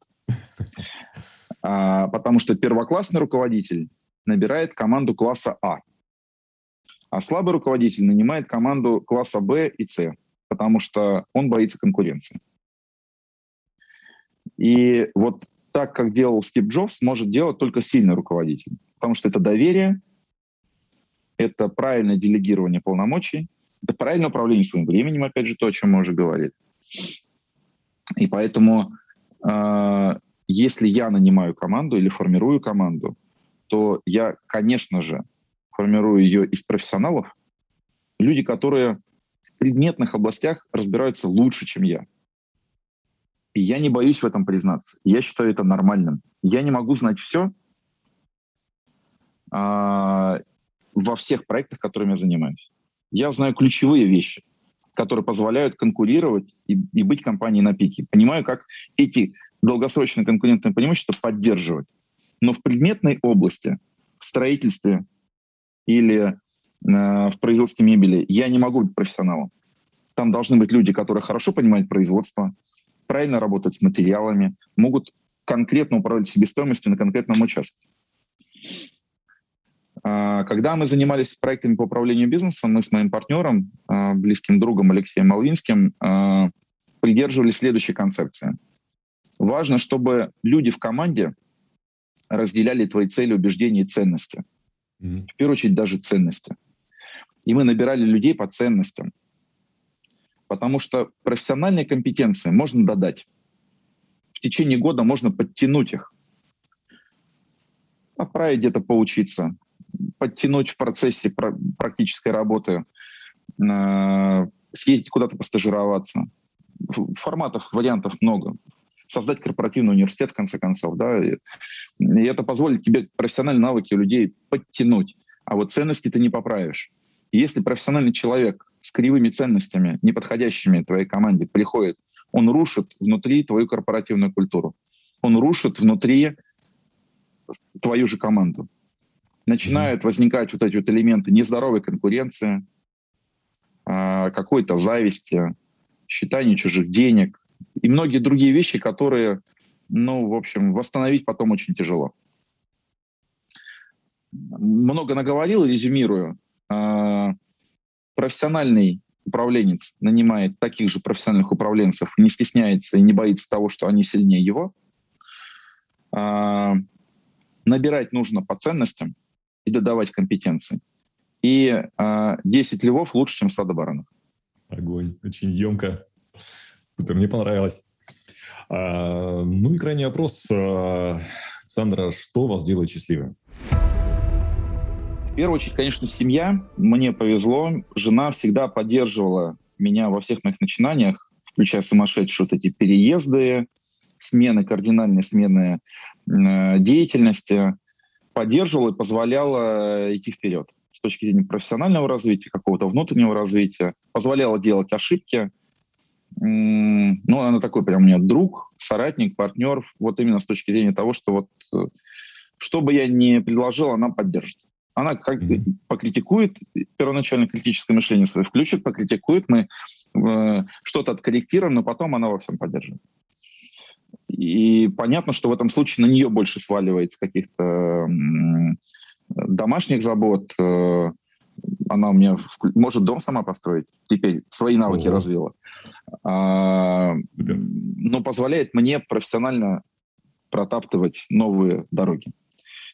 Потому что первоклассный руководитель набирает команду класса А. А слабый руководитель нанимает команду класса Б и С, потому что он боится конкуренции. И вот так, как делал Стив Джобс, может делать только сильный руководитель. Потому что это доверие, это правильное делегирование полномочий, это правильное управление своим временем, опять же, то, о чем мы уже говорили. И поэтому, э, если я нанимаю команду или формирую команду, то я, конечно же, формирую ее из профессионалов, люди, которые в предметных областях разбираются лучше, чем я. И я не боюсь в этом признаться. Я считаю это нормальным. Я не могу знать все а, во всех проектах, которыми я занимаюсь. Я знаю ключевые вещи, которые позволяют конкурировать и, и быть компанией на пике. Понимаю, как эти долгосрочные конкурентные преимущества поддерживать. Но в предметной области, в строительстве или э, в производстве мебели я не могу быть профессионалом. Там должны быть люди, которые хорошо понимают производство, правильно работать с материалами, могут конкретно управлять себестоимостью на конкретном участке. А, когда мы занимались проектами по управлению бизнесом, мы с моим партнером, а, близким другом Алексеем Малвинским, а, придерживались следующей концепции. Важно, чтобы люди в команде разделяли твои цели, убеждения и ценности. Mm-hmm. В первую очередь даже ценности. И мы набирали людей по ценностям. Потому что профессиональные компетенции можно додать. В течение года можно подтянуть их. Отправить где-то поучиться, подтянуть в процессе практической работы, э, съездить куда-то постажироваться. Форматов, вариантов много. создать корпоративный университет, в конце концов, да, и, это позволит тебе профессиональные навыки людей подтянуть, а вот ценности ты не поправишь. И если профессиональный человек с кривыми ценностями, не подходящими твоей команде, приходит, он рушит внутри твою корпоративную культуру, он рушит внутри твою же команду. Начинают возникать вот эти вот элементы нездоровой конкуренции, а, какой-то зависти, считания чужих денег и многие другие вещи, которые, ну, в общем, восстановить потом очень тяжело. Много наговорил, резюмирую. А, профессиональный управленец нанимает таких же профессиональных управленцев, не стесняется и не боится того, что они сильнее его. А, набирать нужно по ценностям и додавать компетенции и э, а, 10 львов лучше, чем стадо баранов. Огонь. Очень емко. Супер, мне понравилось. А, ну и крайний вопрос. А, Сандра, что вас делает счастливым? В первую очередь, конечно, семья. Мне повезло. Жена всегда поддерживала меня во всех моих начинаниях, включая сумасшедшие вот эти переезды, смены, кардинальные смены э, деятельности. Поддерживала и позволяла идти вперед с точки зрения профессионального развития, какого-то внутреннего развития, позволяла делать ошибки. Ну, она такой прям у меня друг, соратник, партнер, вот именно с точки зрения того, что вот э, что бы я ни предложил, она поддержит. Она как mm-hmm. покритикует, первоначально критическое мышление свое включит, покритикует, мы э, что-то откорректируем, но потом она во всем поддерживает. И понятно, что в этом случае на нее больше сваливается каких-то домашних забот. Э, она у меня может дом сама построить. Теперь свои навыки Ого. развила. А, но позволяет мне профессионально протаптывать новые дороги.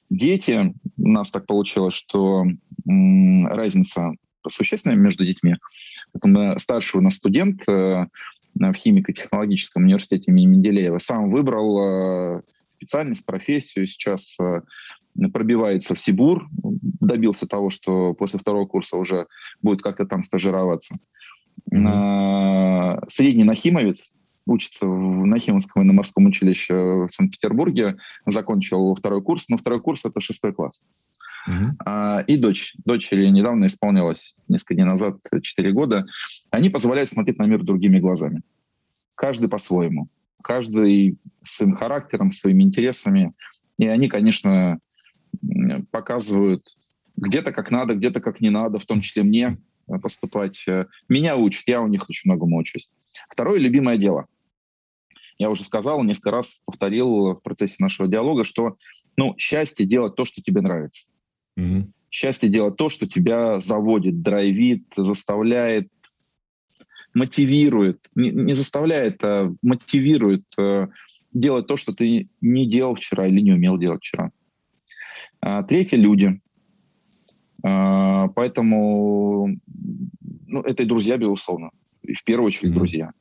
Дети, у нас так получилось, что разница существенная между детьми. Старший у нас студент э, в химико-технологическом университете имени Менделеева сам выбрал э, специальность, профессию. Сейчас э, пробивается в Сибур, добился того, что после второго курса уже будет как-то там стажироваться. Mm-hmm. Средний нахимовец учится в Нахимовском военно-морском училище в Санкт-Петербурге, закончил второй курс, но второй курс — это шестой класс. Uh-huh. И дочь. Дочери недавно исполнилось, несколько дней назад, 4 года. Они позволяют смотреть на мир другими глазами. Каждый по-своему. Каждый своим характером, своими интересами. И они, конечно, показывают где-то как надо, где-то как не надо, в том числе мне э, поступать. Э, меня учат, я у них очень многому учусь. Второе — любимое дело. Я уже сказал, несколько раз повторил в процессе нашего диалога, что ну, счастье делать то, что тебе нравится. Mm-hmm. Счастье делать то, что тебя заводит, драйвит, заставляет, мотивирует. Не, не заставляет, а мотивирует э, делать то, что ты не делал вчера или не умел делать вчера. А, третье — люди. А, поэтому ну, это и друзья, безусловно. И в первую очередь mm-hmm. друзья.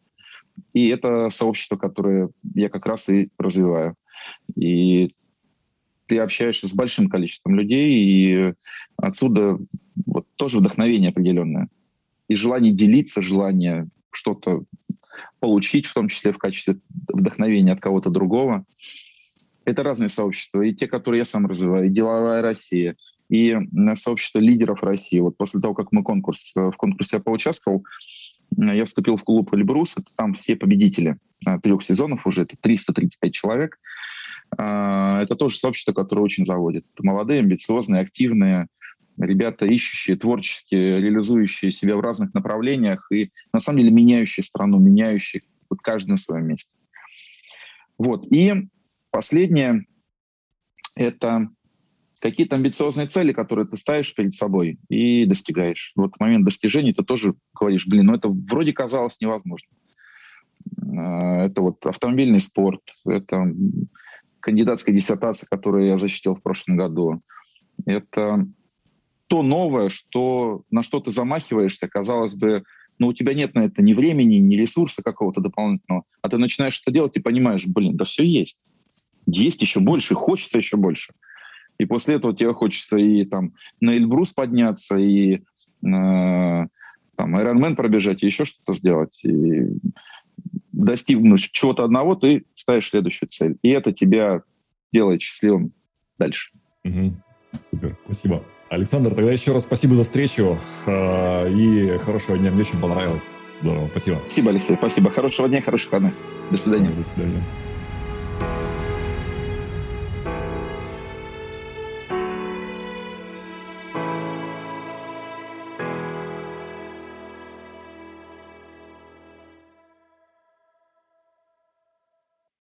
И это сообщество, которое я как раз и развиваю. И ты общаешься с большим количеством людей, и отсюда вот тоже вдохновение определенное. И желание делиться, желание что-то получить, в том числе в качестве вдохновения от кого-то другого это разные сообщества. И те, которые я сам развиваю, и деловая Россия, и сообщество лидеров России. Вот после того, как мы конкурс, э, в конкурсе я поучаствовал, я вступил в клуб «Эльбрус». Это там все победители э, трех сезонов уже, это 335 человек. А, это тоже сообщество, которое очень заводит. Это молодые, амбициозные, активные, ребята, ищущие, творческие, реализующие себя в разных направлениях и, на самом деле, меняющие страну, меняющие вот каждый на своем месте. Вот. И Последнее — это какие-то амбициозные цели, которые ты ставишь перед собой и достигаешь. Вот в момент достижения ты тоже говоришь, блин, ну это вроде казалось невозможно. А, это вот автомобильный спорт, это кандидатская диссертация, которую я защитил в прошлом году. Это то новое, что, на что ты замахиваешься, казалось бы, но ну, у тебя нет на это ни времени, ни ресурса какого-то дополнительного, а ты начинаешь это делать и понимаешь, блин, да все есть есть еще больше, хочется еще больше. И после этого тебе хочется и там на Эльбрус подняться, и э, там Ironman пробежать, и еще что-то сделать. И достигнуть чего-то одного, ты ставишь следующую цель. И это тебя делает счастливым дальше. Угу. Супер, спасибо. Александр, тогда еще раз спасибо за встречу э, и хорошего дня. Мне очень понравилось. Здорово, спасибо. Спасибо, Алексей, спасибо. Хорошего дня, хороших выходных. До свидания. До свидания.